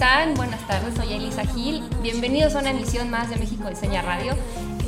Están? Buenas tardes, soy Elisa Gil. Bienvenidos a una emisión más de México Diseña Radio.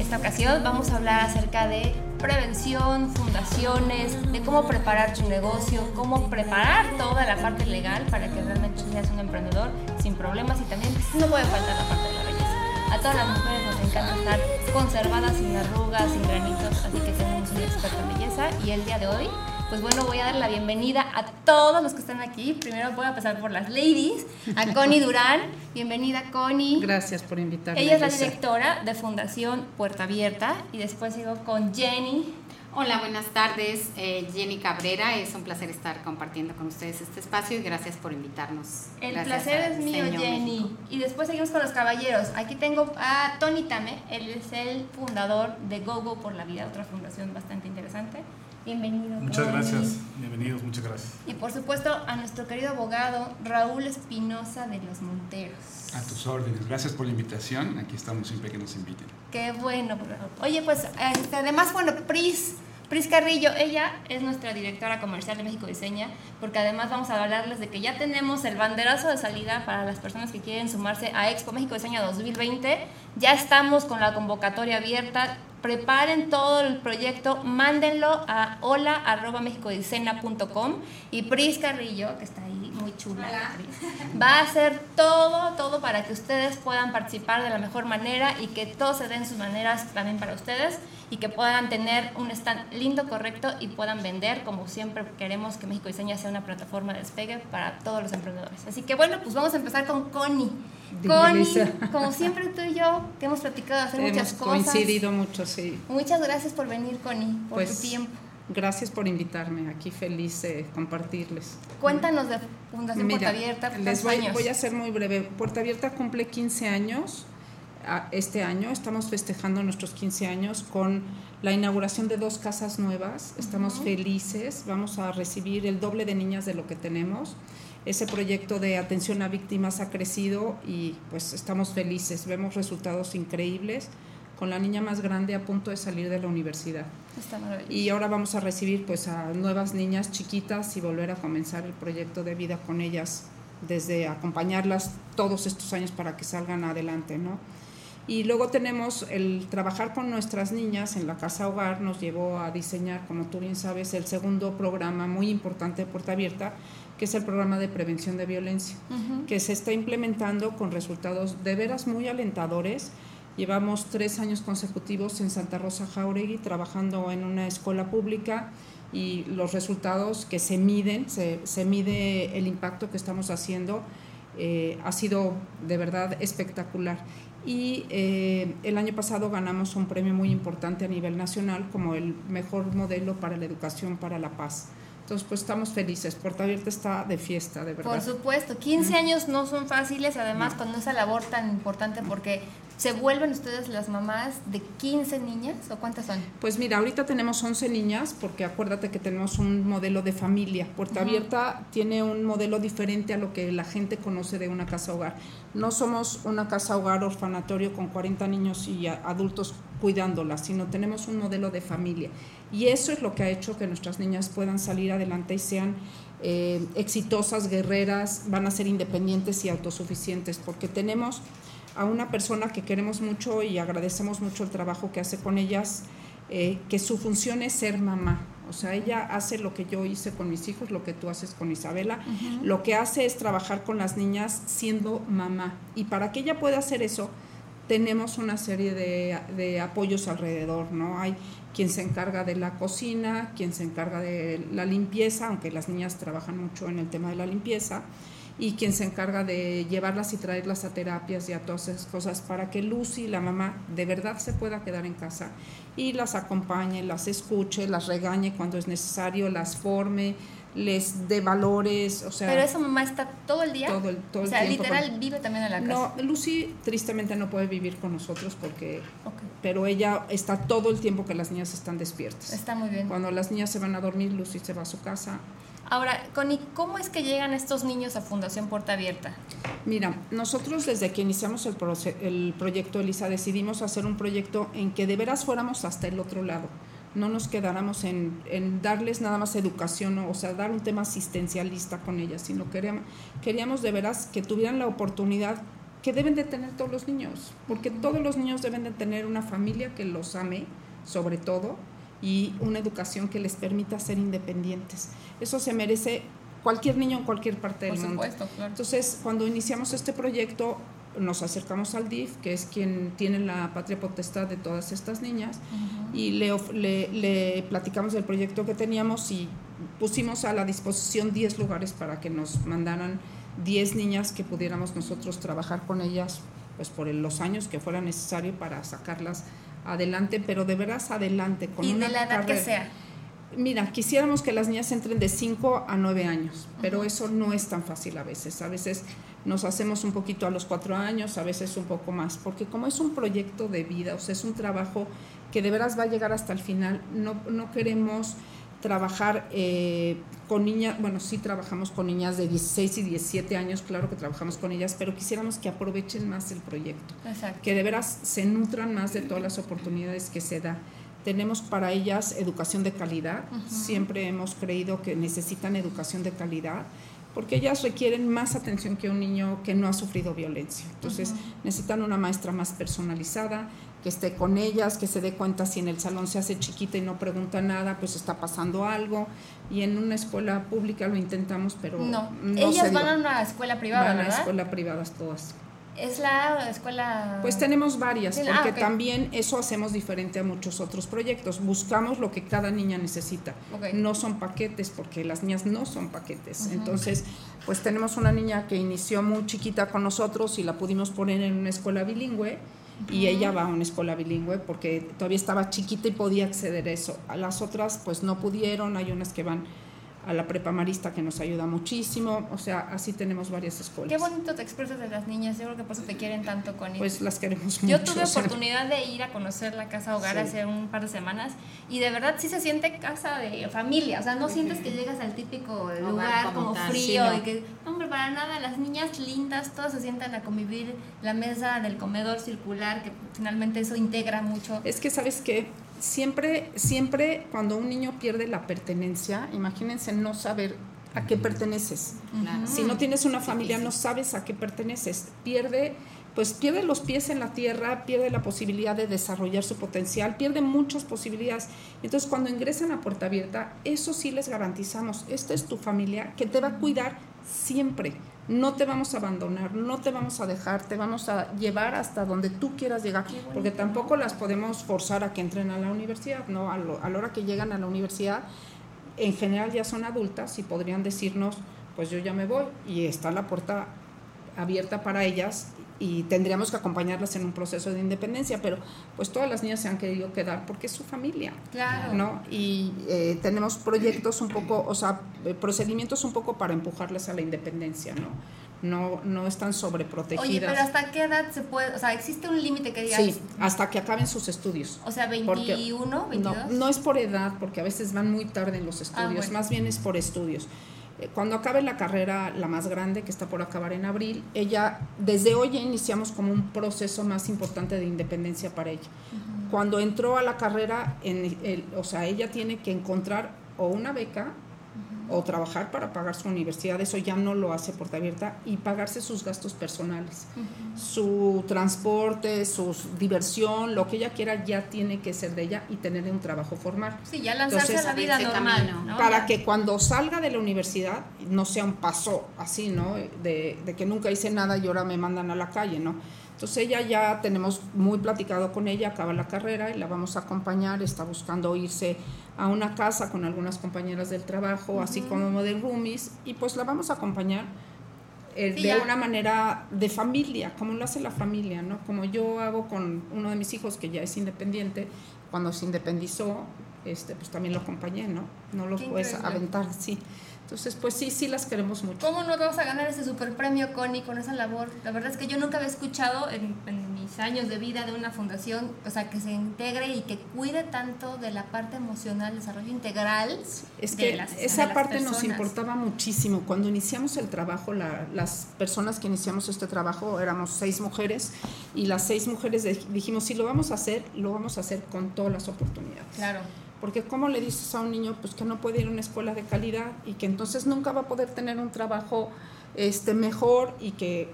Esta ocasión vamos a hablar acerca de prevención, fundaciones, de cómo preparar tu negocio, cómo preparar toda la parte legal para que realmente seas un emprendedor sin problemas y también no puede faltar la parte de la belleza. A todas las mujeres nos encanta estar conservadas, sin arrugas, sin granitos, así que tenemos un experto en belleza y el día de hoy pues bueno, voy a dar la bienvenida a todos los que están aquí. Primero voy a pasar por las ladies, a Connie Durán. Bienvenida, Connie. Gracias por invitarme. Ella es la directora de Fundación Puerta Abierta y después sigo con Jenny. Hola, buenas tardes. Eh, Jenny Cabrera, es un placer estar compartiendo con ustedes este espacio y gracias por invitarnos. El Gracias placer es mío, Jenny. México. Y después seguimos con los caballeros. Aquí tengo a Tony Tame, él es el fundador de GoGo por la Vida, otra fundación bastante interesante. Bienvenido. Muchas Tony. gracias, bienvenidos, muchas gracias. Y por supuesto a nuestro querido abogado Raúl Espinosa de los Monteros. A tus órdenes. Gracias por la invitación. Aquí estamos siempre que nos inviten. Qué bueno. Raúl. Oye, pues este, además, bueno, Pris, Pris Carrillo, ella es nuestra directora comercial de México Diseña, porque además vamos a hablarles de que ya tenemos el banderazo de salida para las personas que quieren sumarse a Expo México Diseña 2020. Ya estamos con la convocatoria abierta. Preparen todo el proyecto, mándenlo a hola.mexicodicena.com y Pris Carrillo, que está ahí muy chula, va a hacer todo, todo para que ustedes puedan participar de la mejor manera y que todo se den sus maneras también para ustedes y que puedan tener un stand lindo, correcto y puedan vender como siempre queremos que México Diseña sea una plataforma de despegue para todos los emprendedores. Así que bueno, pues vamos a empezar con Connie. Connie, como siempre tú y yo, que hemos platicado de hacer muchas Hemos cosas. coincidido mucho, sí. Muchas gracias por venir, Connie, por Pues, tu tiempo. Gracias por invitarme. Aquí feliz de compartirles. Cuéntanos de Fundación Mira, Puerta Abierta, les ¿cuántos voy, años? voy a ser muy breve. Puerta Abierta cumple 15 años a- este año. Estamos festejando nuestros 15 años con la inauguración de dos casas nuevas. Estamos felices. Vamos a recibir el doble de niñas de lo que tenemos. Ese proyecto de atención a víctimas ha crecido y pues estamos felices. Vemos resultados increíbles con la niña más grande a punto de salir de la universidad. Está maravilloso. Y ahora vamos a recibir pues a nuevas niñas chiquitas y volver a comenzar el proyecto de vida con ellas, desde acompañarlas todos estos años para que salgan adelante, ¿no? Y luego tenemos el trabajar con nuestras niñas en la casa hogar, nos llevó a diseñar, como tú bien sabes, el segundo programa muy importante de Puerta Abierta, que es el programa de prevención de violencia que se está implementando con resultados de veras muy alentadores. Llevamos tres años consecutivos en Santa Rosa Jauregui trabajando en una escuela pública y los resultados que se miden, se, se mide el impacto que estamos haciendo, eh, ha sido de verdad espectacular. Y eh, el año pasado ganamos un premio muy importante a nivel nacional como el mejor modelo para la educación para la paz. Entonces, pues estamos felices. Puerta Abierta está de fiesta, de verdad. Por supuesto, 15 años no son fáciles, además con esa labor tan importante porque se vuelven ustedes las mamás de 15 niñas o cuántas son? Pues mira, ahorita tenemos 11 niñas porque acuérdate que tenemos un modelo de familia. Puerta Abierta tiene un modelo diferente a lo que la gente conoce de una casa hogar. No somos una casa hogar orfanatorio con 40 niños y adultos cuidándolas, sino tenemos un modelo de familia. Y eso es lo que ha hecho que nuestras niñas puedan salir adelante y sean eh, exitosas, guerreras, van a ser independientes y autosuficientes, porque tenemos a una persona que queremos mucho y agradecemos mucho el trabajo que hace con ellas, eh, que su función es ser mamá. O sea, ella hace lo que yo hice con mis hijos, lo que tú haces con Isabela. Lo que hace es trabajar con las niñas siendo mamá. Y para que ella pueda hacer eso, tenemos una serie de, de apoyos alrededor, ¿no? Hay quien se encarga de la cocina, quien se encarga de la limpieza, aunque las niñas trabajan mucho en el tema de la limpieza, y quien se encarga de llevarlas y traerlas a terapias y a todas esas cosas para que Lucy, la mamá, de verdad se pueda quedar en casa y las acompañe, las escuche, las regañe cuando es necesario, las forme, les dé valores, o sea... Pero esa mamá está todo el día. Todo el, todo o el sea, tiempo literal con- vive también en la casa. No, Lucy tristemente no puede vivir con nosotros porque... Ok. Pero ella está todo el tiempo que las niñas están despiertas. Está muy bien. Cuando las niñas se van a dormir, Lucy se va a su casa. Ahora, Connie, ¿cómo es que llegan estos niños a Fundación Puerta Abierta? Mira, nosotros desde que iniciamos el, proyecto Elisa decidimos hacer un proyecto en que de veras fuéramos hasta el otro lado. No nos quedáramos en, en darles nada más educación, o sea, dar un tema asistencialista con ellas, sino queríamos, queríamos de veras que tuvieran la oportunidad que deben de tener todos los niños, porque todos los niños deben de tener una familia que los ame, sobre todo, y una educación que les permita ser independientes. Eso se merece cualquier niño en cualquier parte Por del mundo. supuesto, claro. Entonces, cuando iniciamos este proyecto, nos acercamos al DIF, que es quien tiene la patria potestad de todas estas niñas, y le, of- le, le platicamos del proyecto que teníamos y pusimos a la disposición 10 lugares para que nos mandaran 10 niñas que pudiéramos nosotros trabajar con ellas pues por los años que fuera necesario para sacarlas adelante, pero de veras adelante. Con y una de la edad que carrera- sea. Mira, quisiéramos que las niñas entren de 5 a 9 años, pero eso no es tan fácil a veces. A veces nos hacemos un poquito a los 4 años, a veces un poco más, porque como es un proyecto de vida, o sea, es un trabajo que de veras va a llegar hasta el final, no, no queremos trabajar eh, con niñas, bueno, sí trabajamos con niñas de 16 y 17 años, claro que trabajamos con ellas, pero quisiéramos que aprovechen más el proyecto Exacto. que de veras se nutran más de todas las oportunidades que se da. Tenemos para ellas educación de calidad, siempre hemos creído que necesitan educación de calidad, porque ellas requieren más atención que un niño que no ha sufrido violencia. Entonces necesitan una maestra más personalizada, que esté con ellas, que se dé cuenta si en el salón se hace chiquita y no pregunta nada, pues está pasando algo. Y en una escuela pública lo intentamos, pero No, no ellas van dio. a una escuela privada, Van a ¿verdad? escuela privadas todas. Es la escuela... Pues tenemos varias, Sí, ah, porque también eso hacemos diferente a muchos otros proyectos. Buscamos lo que cada niña necesita. No son paquetes, porque las niñas no son paquetes. Entonces, pues tenemos una niña que inició muy chiquita con nosotros y la pudimos poner en una escuela bilingüe. Y ella va a una escuela bilingüe porque todavía estaba chiquita y podía acceder a eso. A las otras, pues no pudieron. Hay unas que van a la prepa marista que nos ayuda muchísimo. O sea, así tenemos varias escuelas. Qué bonito te expresas de las niñas, yo creo que por eso te quieren tanto, Connie. Pues las queremos mucho. Yo tuve oportunidad de ir a conocer la casa hogar Sí. hace un par de semanas y de verdad sí se siente casa de familia, o sea, no sientes que llegas al típico lugar como como, frío sí, no. y que, no, hombre, para nada, las niñas lindas, todas se sientan a convivir, la mesa del comedor circular, que finalmente eso integra mucho. Es que, ¿sabes qué? Siempre, siempre cuando un niño pierde la pertenencia, imagínense no saber a qué perteneces. Claro. Si no tienes una familia, no sabes a qué perteneces. Pierde, pues pierde los pies en la tierra, pierde la posibilidad de desarrollar su potencial, pierde muchas posibilidades. Entonces, cuando ingresan a puerta abierta, eso sí les garantizamos. Esta es tu familia que te va a cuidar siempre. No te vamos a abandonar, no te vamos a dejar, te vamos a llevar hasta donde tú quieras llegar, porque tampoco las podemos forzar a que entren a la universidad, ¿no? A, lo- a la hora que llegan a la universidad, en general ya son adultas y podrían decirnos, pues yo ya me voy y está la puerta abierta para ellas y tendríamos que acompañarlas en un proceso de independencia, pero pues todas las niñas se han querido quedar porque es su familia. Claro. ¿no? Y eh, tenemos proyectos un poco, o sea, eh, procedimientos un poco para empujarles a la independencia, ¿no? No, no están sobreprotegidas. Oye, pero ¿hasta qué edad se puede? O sea, ¿existe un límite que digas? Sí, hasta que acaben sus estudios. O sea, Porque- 21, 22. No, no es por edad, porque a veces van muy tarde en los estudios, Ah, bueno. más bien es por estudios. Eh, Cuando acabe la carrera, la más grande, que está por acabar en abril, ella, desde hoy ya iniciamos como un proceso más importante de independencia para ella. Cuando entró a la carrera, en el- o sea, ella tiene que encontrar o una beca o trabajar para pagar su universidad, eso ya no lo hace Puerta Abierta, y pagarse sus gastos personales. Su transporte, su diversión, lo que ella quiera ya tiene que ser de ella y tener un trabajo formal. Sí, ya lanzarse Entonces, a la vida normal, camino. ¿no? Para que cuando salga de la universidad no sea un paso así, ¿no? De, de que nunca hice nada y ahora me mandan a la calle, ¿no? Entonces ella ya tenemos muy platicado con ella, acaba la carrera y la vamos a acompañar, está buscando irse a una casa con algunas compañeras del trabajo, así como de roomies, y pues la vamos a acompañar eh, Sí, de ya. una manera de familia, como lo hace la familia, ¿no? Como yo hago con uno de mis hijos que ya es independiente, cuando se independizó, este, pues también lo acompañé, ¿no? No lo Qué puedes increíble. aventar, sí. Entonces, pues sí, sí las queremos mucho. ¿Cómo no vamos a ganar ese super premio, Connie, con esa labor? La verdad es que yo nunca había escuchado en, en mis años de vida de una fundación, o sea, que se integre y que cuide tanto de la parte emocional, desarrollo integral. Es de que las- de esa las parte nos importaba muchísimo. Cuando iniciamos el trabajo, la- las personas que iniciamos este trabajo éramos seis mujeres y las seis mujeres de- dijimos, si lo vamos a hacer, lo vamos a hacer con todas las oportunidades. Claro. Porque ¿cómo le dices a un niño pues que no puede ir a una escuela de calidad y que entonces nunca va a poder tener un trabajo este mejor y que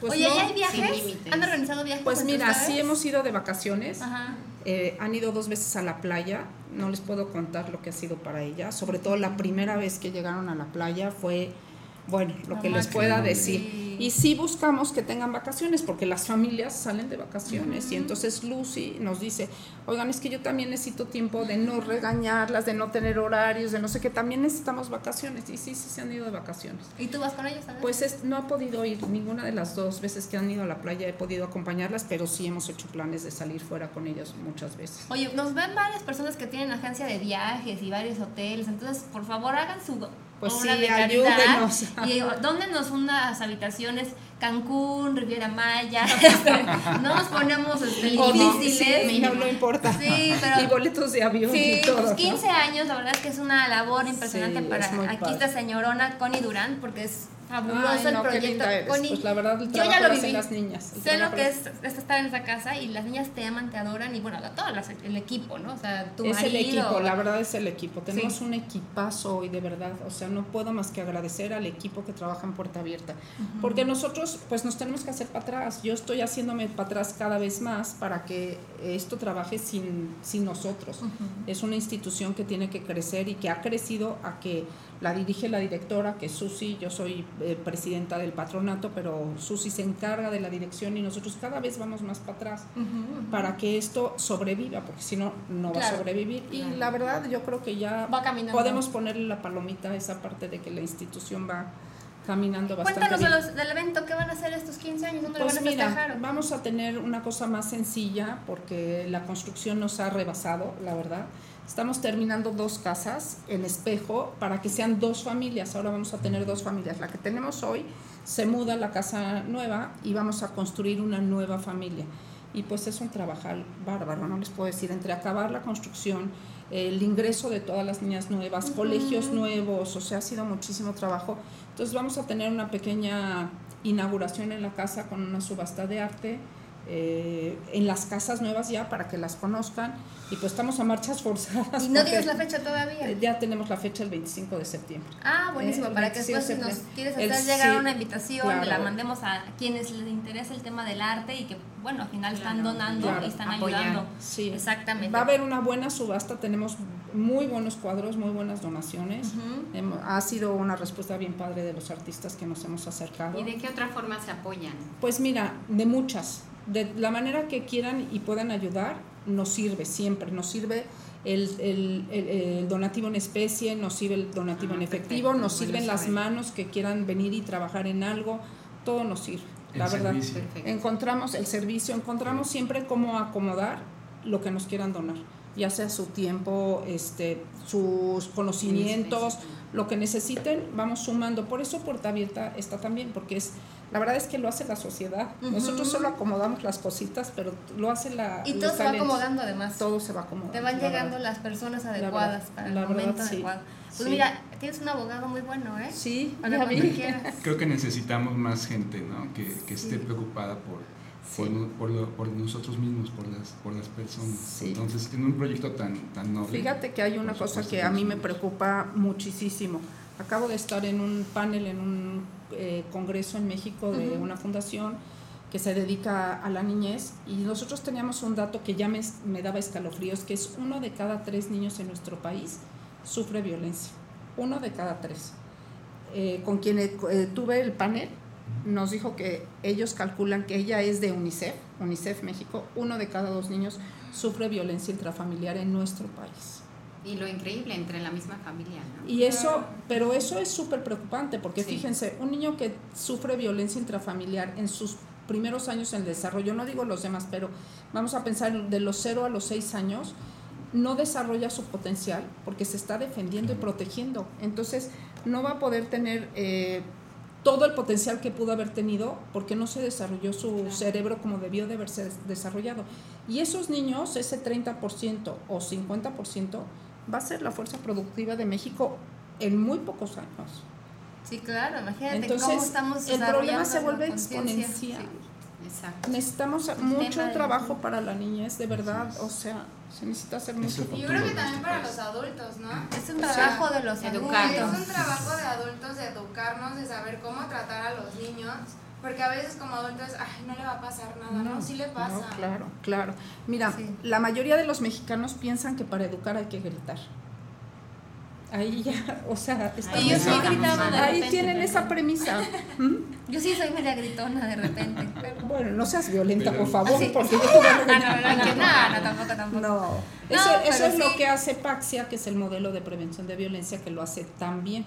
pues Oye, no? ¿y hay viajes? ¿Han organizado viajes? Pues mira, sí hemos ido de vacaciones. Ajá. Eh, han ido dos veces a la playa, no les puedo contar lo que ha sido para ellas, sobre todo la primera vez que llegaron a la playa fue, bueno, lo que les pueda decir. Y sí buscamos que tengan vacaciones, porque las familias salen de vacaciones. Y entonces Lucy nos dice, oigan, es que yo también necesito tiempo de no regañarlas, de no tener horarios, de no sé qué, también necesitamos vacaciones. Y sí, sí se han ido de vacaciones. ¿Y tú vas con ellos también? Pues es- no ha podido ir ninguna de las dos veces que han ido a la playa, he podido acompañarlas, pero sí hemos hecho planes de salir fuera con ellas muchas veces. Oye, nos ven varias personas que tienen agencia de viajes y varios hoteles, entonces por favor hagan su Pues sí, ayúdenos. y dóndenos unas habitaciones Cancún, Riviera Maya, no nos ponemos este, no, difíciles. sí, no, no importa. Sí, pero- Y boletos de avión Sí, y todo. pues ¿no? 15 años, la verdad es que es una labor impresionante Sí, para es aquí padre. esta señorona Connie Durán, porque es fabuloso Ay, el no, proyecto. Connie, Pues la verdad, el yo ya lo viví. las niñas, Sé lo que es, es estar en esa casa y las niñas te aman, te adoran y bueno, las, el equipo, ¿no? O sea, tu es el equipo, la verdad es el equipo. Tenemos Sí. un equipazo hoy de verdad. O sea, no puedo más que agradecer al equipo que trabaja en Puerta Abierta. Porque nosotros, pues nos tenemos que hacer para atrás. Yo estoy haciéndome para atrás cada vez más para que esto trabaje sin, sin nosotros. Es una institución que tiene que crecer y que ha crecido a que la dirige la directora, que es Susi. Yo soy eh, presidenta del patronato, pero Susi se encarga de la dirección y nosotros cada vez vamos más para atrás para que esto sobreviva, porque si no, no va a sobrevivir. Y Claro. la verdad, yo creo que ya Va podemos ponerle la palomita a esa parte de que la institución va caminando bastante Cuéntanos de bien. los, del evento, ¿qué van a hacer estos 15 años? ¿Dónde Pues lo van a mira, festejar? vamos a tener una cosa más sencilla porque la construcción nos ha rebasado, la verdad. Estamos terminando dos casas en espejo para que sean dos familias. Ahora vamos a tener dos familias. La que tenemos hoy se muda a la casa nueva y vamos a construir una nueva familia. Y pues es un trabajar bárbaro, no les puedo decir, entre acabar la construcción, el ingreso de todas las niñas nuevas, colegios nuevos, o sea, ha sido muchísimo trabajo. Entonces vamos a tener una pequeña inauguración en la casa con una subasta de arte. Eh, en las casas nuevas ya para que las conozcan y pues estamos a marchas forzadas. Y no tienes la fecha todavía. eh, Ya tenemos la fecha el 25 de septiembre. Ah, buenísimo, Eh, el para que 25 después si nos quieres El- hacer llegar sí, una invitación, claro. la mandemos a quienes les interesa el tema del arte y que, bueno, al final están Claro, donando claro, y están apoyar. ayudando. Sí. Exactamente. Va a haber una buena subasta, tenemos muy buenos cuadros, muy buenas donaciones. Ujú. Hemo- Ha sido una respuesta bien padre de los artistas que nos hemos acercado. ¿Y de qué otra forma se apoyan? Pues mira, de muchas. De la manera que quieran y puedan ayudar, nos sirve siempre. Nos sirve el, el- el- el donativo en especie, nos sirve el donativo Ah, en efectivo, perfecto, nos sirven las saber. manos que quieran venir y trabajar en algo. Todo nos sirve, El la verdad. Encontramos el servicio, encontramos siempre cómo acomodar lo que nos quieran donar, ya sea su tiempo, este, sus conocimientos, lo que necesiten, vamos sumando. Por eso Puerta Abierta está también, porque es, la verdad es que lo hace la sociedad. Nosotros solo acomodamos las cositas, pero lo hace la... Y todo se va acomodando además. Todo se va acomodando. Te van la llegando verdad. las personas La adecuadas verdad, para el verdad, momento sí. adecuado. Pues Sí. mira, tienes un abogado muy bueno, ¿eh? Sí, Para quieras. Creo que necesitamos más gente, ¿no? Que, que esté preocupada por, por, Sí. no- por, lo- por nosotros mismos, por las, por las personas. Sí. Entonces, en un proyecto tan, tan noble. Fíjate que hay una cosa que a mí me preocupa muchísimo. Acabo de estar en un panel, en un eh, congreso en México de una fundación que se dedica a la niñez y nosotros teníamos un dato que ya me, me daba escalofríos, que es uno de cada tres niños en nuestro país sufre violencia. Uno de cada tres. eh, con quien eh, tuve el panel nos dijo que ellos calculan que ella es de UNICEF, UNICEF México, uno de cada dos niños sufre violencia intrafamiliar en nuestro país. Y lo increíble, entre la misma familia, ¿no? Y eso, pero eso es súper preocupante, porque Sí. fíjense, un niño que sufre violencia intrafamiliar en sus primeros años en el desarrollo, no digo los demás, pero vamos a pensar de los 0 a los 6 años, no desarrolla su potencial porque se está defendiendo y protegiendo. Entonces, no va a poder tener eh, todo el potencial que pudo haber tenido porque no se desarrolló su cerebro como debió de haberse desarrollado. Y esos niños, ese 30% o 50%, va a ser la fuerza productiva de México en muy pocos años. Sí, claro, imagínate Entonces, cómo estamos el problema se vuelve exponencial. Exacto. Necesitamos El mucho tema de- trabajo para la niñez, de verdad. O sea, se necesita hacer Es mucho. Yo creo que también para país. los adultos, ¿no? Es un trabajo de los educarlos. Es adultos. un trabajo de adultos de educarnos, de saber cómo tratar a los niños, porque a veces como adultos, ay, no le va a pasar nada, ¿no? Sí le pasa. no, claro, claro. Mira, Sí. la mayoría de los mexicanos piensan que para educar hay que gritar. Ahí ya, o sea, yo sí gritaba de ahí repente, tienen pero- esa premisa. ¿Mm? Yo sí soy media gritona de repente. pero- Bueno, no seas violenta, Pero- por favor, Ah, sí. porque yo te voy a Ah, no, no, no, no, no, tampoco, tampoco. No, eso, eso es lo que hace Paxia, que es el modelo de prevención de violencia, que lo hace tan bien.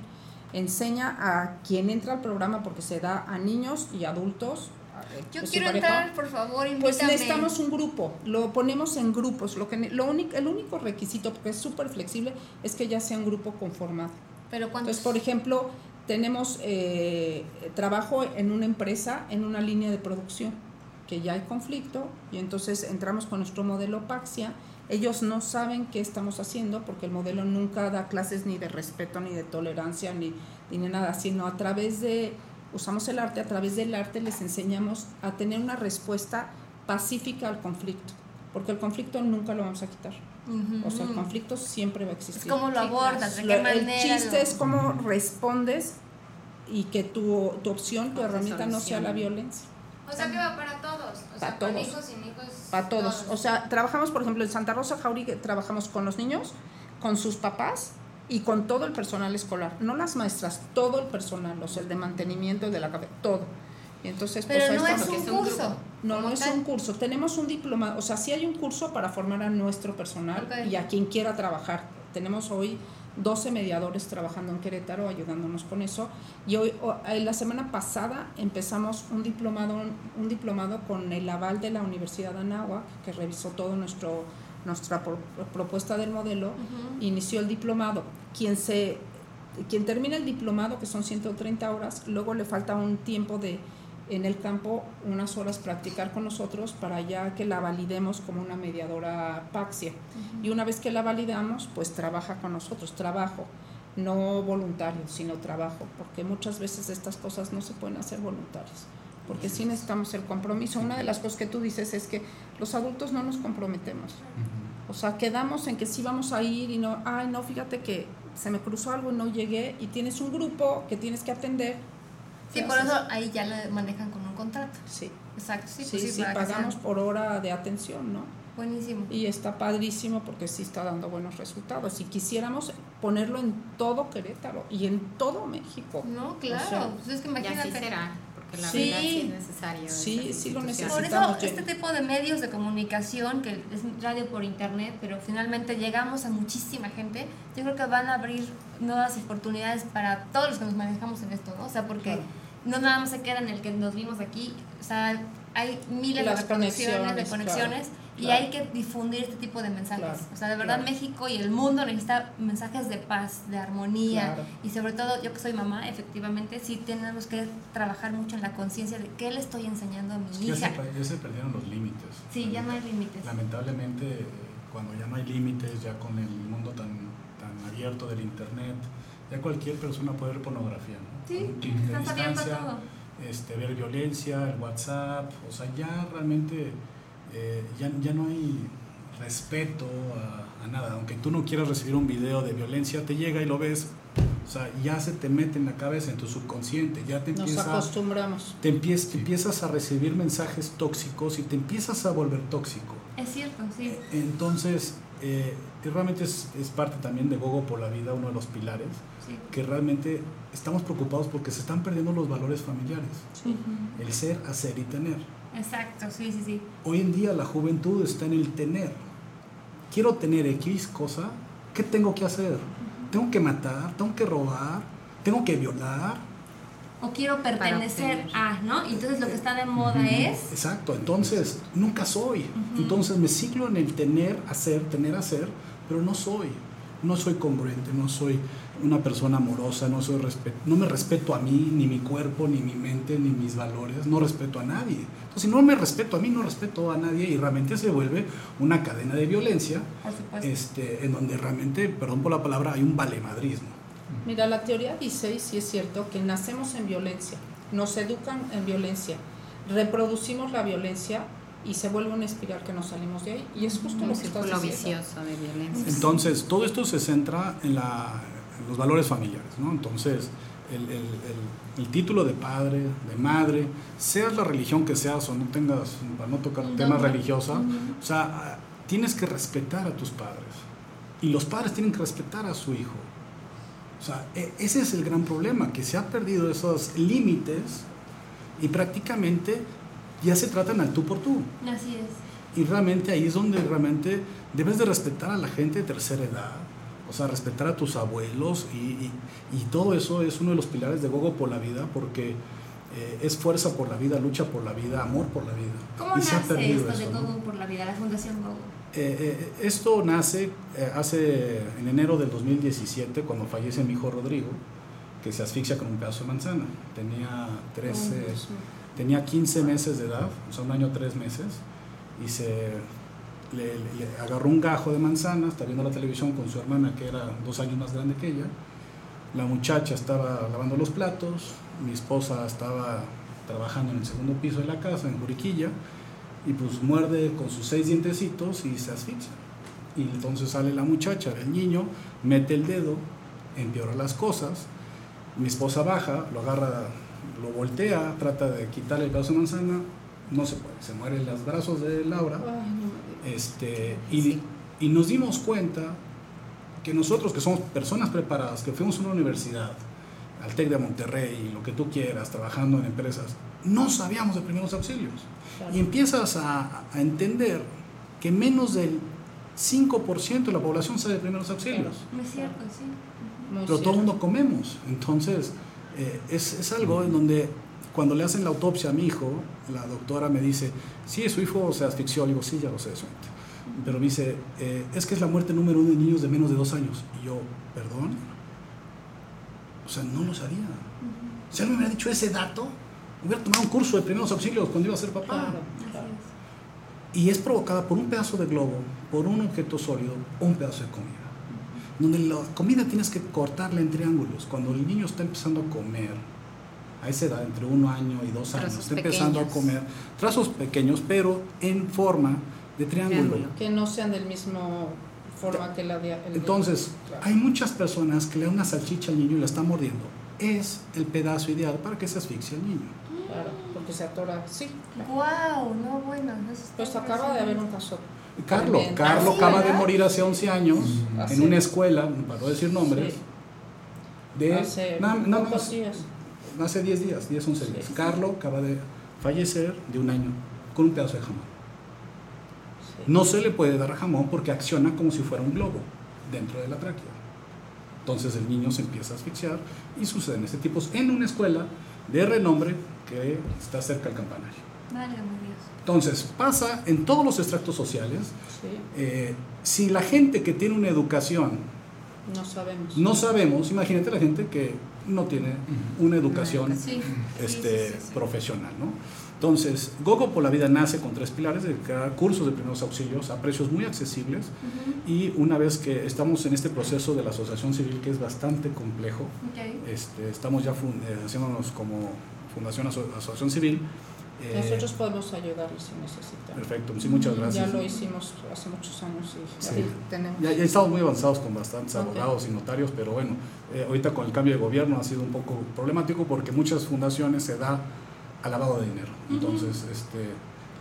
Enseña a quien entra al programa, porque se da a niños y adultos. Yo su quiero pareja. entrar, por favor, invítame. Pues necesitamos un grupo, lo ponemos en grupos. Lo que, lo único, el único requisito, porque es súper flexible, es que ya sea un grupo conformado. Pero Entonces, por ejemplo, tenemos eh, trabajo en una empresa, en una línea de producción, que ya hay conflicto, y entonces entramos con nuestro modelo Paxia. Ellos no saben qué estamos haciendo porque el modelo nunca da clases ni de respeto, ni de tolerancia, ni, ni de nada, sino a través de, usamos el arte, a través del arte les enseñamos a tener una respuesta pacífica al conflicto, porque el conflicto nunca lo vamos a quitar. O sea, el conflicto siempre va a Es existir. como lo abordas, de qué el manera. chiste lo- es cómo respondes y que tu, tu opción, tu Cómo herramienta no sea la violencia. O sea que va para todos, Para todos. hijos, sin hijos. Para todos. O sea, trabajamos, por ejemplo, en Santa Rosa Jauregui, trabajamos con los niños, con sus papás y con todo el personal escolar. No las maestras, todo el personal, o sea, el de mantenimiento, el de la café, todo. Y entonces, Pero pues, no es un es un curso. No, no es tal. un curso. Tenemos un diploma, o sea, sí hay un curso para formar a nuestro personal Ok. y a quien quiera trabajar. Tenemos hoy 12 mediadores trabajando en Querétaro, ayudándonos con eso. Y hoy, eh, la semana pasada, empezamos un diplomado, un diplomado con el aval de la Universidad de Anáhuac, que revisó todo nuestro nuestra pro- propuesta del modelo, inició el diplomado. Quien se quien termina el diplomado, que son 130 horas, luego le falta un tiempo de en el campo, unas horas practicar con nosotros para ya que la validemos como una mediadora Paxia. Y una vez que la validamos, pues trabaja con nosotros, trabajo, no voluntario, sino trabajo, porque muchas veces estas cosas no se pueden hacer voluntarias, porque sí necesitamos el compromiso. Una de las cosas que tú dices es que los adultos no nos comprometemos. O sea, quedamos en que sí vamos a ir y no, ay, no, fíjate que se me cruzó algo y no llegué y tienes un grupo que tienes que atender. Sí, ¿Qué por haces? eso ahí ya lo manejan con un contrato. Sí, Exacto, sí, sí, pues sí, que pagamos por hora de atención, ¿no? Buenísimo. Y está padrísimo porque sí está dando buenos resultados. Si quisiéramos ponerlo en todo Querétaro y en todo México. No, O claro. sea, pues es que Y así imagínate. será, porque la Sí. verdad sí es necesario. Sí, sí lo necesitamos. Por eso este tipo de medios de comunicación, que es radio por internet, pero finalmente llegamos a muchísima gente, yo creo que van a abrir nuevas oportunidades para todos los que nos manejamos en esto, ¿no? O sea, porque Claro. No nada más se queda en el que nos vimos aquí, o sea, hay miles Las de reproducciones, de conexiones, conexiones, claro, y claro. hay que difundir este tipo de mensajes. Claro, o sea, de verdad claro. México y el mundo necesita mensajes de paz, de armonía, Claro. y sobre todo yo que soy mamá, efectivamente, sí tenemos que trabajar mucho en la conciencia de qué le estoy enseñando a mi Ya hija. se, ya se perdieron los límites. Sí, ya no hay límites. Lamentablemente, cuando ya no hay límites, ya con el mundo tan, tan abierto del Internet, ya cualquier persona puede ver pornografía. ¿no? Sí, de estás abierto a distancia, todo. Este, ver violencia, el WhatsApp, o sea, ya realmente eh, ya, ya no hay respeto a, a nada. Aunque tú no quieras recibir un video de violencia, te llega y lo ves, o sea, ya se te mete en la cabeza, en tu subconsciente, ya te Nos empieza acostumbramos. te empiezas, empiezas a recibir mensajes tóxicos y te empiezas a volver tóxico. Es cierto, sí. Entonces, eh, realmente es, es parte también de Gogo por la vida, uno de los pilares, Sí. que realmente estamos preocupados porque se están perdiendo los valores familiares, el ser, hacer y tener. Exacto, sí, sí, sí. Hoy en día la juventud está en el tener. Quiero tener X cosa, ¿qué tengo que hacer? Tengo que matar, tengo que robar, tengo que violar. O quiero pertenecer a, ¿no? Y entonces lo que está de moda es... Exacto, entonces nunca soy. Entonces me ciclo en el tener, hacer, tener, hacer, pero no soy. No soy congruente, no soy una persona amorosa, no, soy no me respeto a mí, ni mi cuerpo, ni mi mente, ni mis valores, no respeto a nadie. Entonces, si no me respeto a mí, no respeto a nadie y realmente se vuelve una cadena de violencia Por supuesto. este, en donde realmente, perdón por la palabra, hay un valemadrismo. Mira, la teoría dice, y sí es cierto, que nacemos en violencia, nos educan en violencia, reproducimos la violencia y se vuelve una espiral que no salimos de ahí. Y es justo Un lo que estás círculo diciendo. vicioso de violencia. Entonces, todo esto se centra en, la- en los valores familiares, ¿no? Entonces, el, el- el- el título de padre, de madre, seas la religión que seas o no tengas, para no tocar el tema religiosa, o sea, tienes que respetar a tus padres. Y los padres tienen que respetar a su hijo. O sea, e- ese es el gran problema, que se ha perdido esos límites y prácticamente ya se tratan al tú por tú. Así es. Y realmente ahí es donde realmente debes de respetar a la gente de tercera edad, o sea, respetar a tus abuelos y, y- y todo eso es uno de los pilares de Gogo por la vida porque eh, es fuerza por la vida, lucha por la vida, amor por la vida. ¿Cómo y nace esto de eso, ¿no? Gogo por la vida, la Fundación Gogo? Eh, eh, esto nace eh, hace en enero del 2017 cuando fallece mi hijo Rodrigo, que se asfixia con un pedazo de manzana. Tenía 13, tenía 15 meses de edad, o sea, un año, tres meses, y se le, le agarró un gajo de manzana, está viendo la televisión con su hermana que era dos años más grande que ella. La muchacha estaba lavando los platos, mi esposa estaba trabajando en el segundo piso de la casa, en Juriquilla, y pues muerde con sus seis dientecitos y se asfixia. Y entonces sale la muchacha, el niño, mete el dedo, empeora las cosas, mi esposa baja, lo agarra, lo voltea, trata de quitarle el pedazo de manzana, no se puede, se muere en los brazos de Laura. Este, y, y nos dimos cuenta que nosotros que somos personas preparadas, que fuimos a una universidad, al TEC de Monterrey, y lo que tú quieras, trabajando en empresas, no sabíamos de primeros auxilios. Claro. Y empiezas a, a entender que menos del 5% de la población sabe de primeros auxilios. No es cierto, sí. Muy Pero todo el mundo comemos. Entonces, eh, es, es algo en donde cuando le hacen la autopsia a mi hijo, la doctora me dice, sí, su hijo se asfixió. Le digo, sí, ya lo sé, señorita. Pero me dice, eh, es que es la muerte número uno de niños de menos de dos años. Y yo, ¿perdón? O sea, no lo sabía. Si él me hubiera dicho ese dato, hubiera tomado un curso de primeros auxilios cuando iba a ser papá. Claro, claro. Y es provocada por un pedazo de globo, por un objeto sólido o un pedazo de comida. Donde la comida tienes que cortarla en triángulos. Cuando el niño está empezando a comer, a esa edad, entre un año y dos años, Trazos está empezando pequeños. a comer trazos pequeños, pero en forma de triángulo. Triángulo. Que no sean del mismo forma que la de... el Entonces, Claro. hay muchas personas que le dan una salchicha al niño y la están mordiendo. Es el pedazo ideal para que se asfixie el niño. Claro, porque se atora. Sí, claro. Guau, no, bueno, no. Pues acaba de haber un caso. Carlos. Carlos Ah, sí, acaba de morir hace 11 años en una escuela, para no decir nombres, Sí. de Hace na- pocos más, días. hace 10 días, 10, 11 días. Sí. Carlos acaba de fallecer de un año con un pedazo de jamón. Sí. No se le puede dar jamón porque acciona como si fuera un globo dentro de la tráquea. Entonces el niño se empieza a asfixiar y suceden este tipo en una escuela de renombre que está cerca del campanario. Entonces pasa en todos los extractos sociales. Sí, eh, si la gente que tiene una educación no sabemos. no sabemos, imagínate la gente que no tiene una educación Sí. este, sí, sí, sí. profesional, ¿no? Entonces, Gogo por la Vida nace con tres pilares de crear cursos de primeros auxilios a precios muy accesibles y una vez que estamos en este proceso de la asociación civil que es bastante complejo, Ok. este, estamos ya eh, haciéndonos como Fundación Aso- Asociación Civil. eh, Nosotros podemos ayudarles si necesitan. Perfecto, sí, muchas gracias. Ya lo hicimos hace muchos años y Sí. tenemos. Ya, ya estamos muy avanzados con bastantes Ok. abogados y notarios, pero bueno, eh, ahorita con el cambio de gobierno ha sido un poco problemático porque muchas fundaciones se da al lavado de dinero. Entonces, este,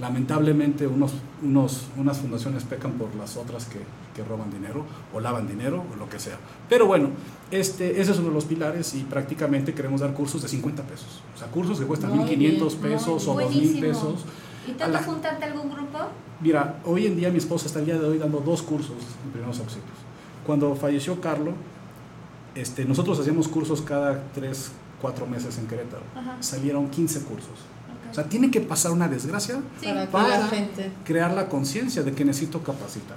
Lamentablemente unos, unos, unas fundaciones pecan por las otras que, que roban dinero o lavan dinero o lo que sea. Pero bueno, este, ese es uno de los pilares y prácticamente queremos dar cursos de 50 pesos. O sea, cursos que cuestan Muy 1.500 bien, pesos o 2.000 Buenísimo. pesos. ¿Y te A la- tocó juntarte a algún grupo? Mira, hoy en día mi esposa está el día de hoy dando dos cursos de primeros auxilios. Cuando falleció Carlos, este, nosotros hacíamos cursos cada 3, 4 meses en Querétaro. Ajá. Salieron 15 cursos. O sea, tiene que pasar una desgracia Sí. Para que Para- la gente. crear la conciencia de que necesito capacitar.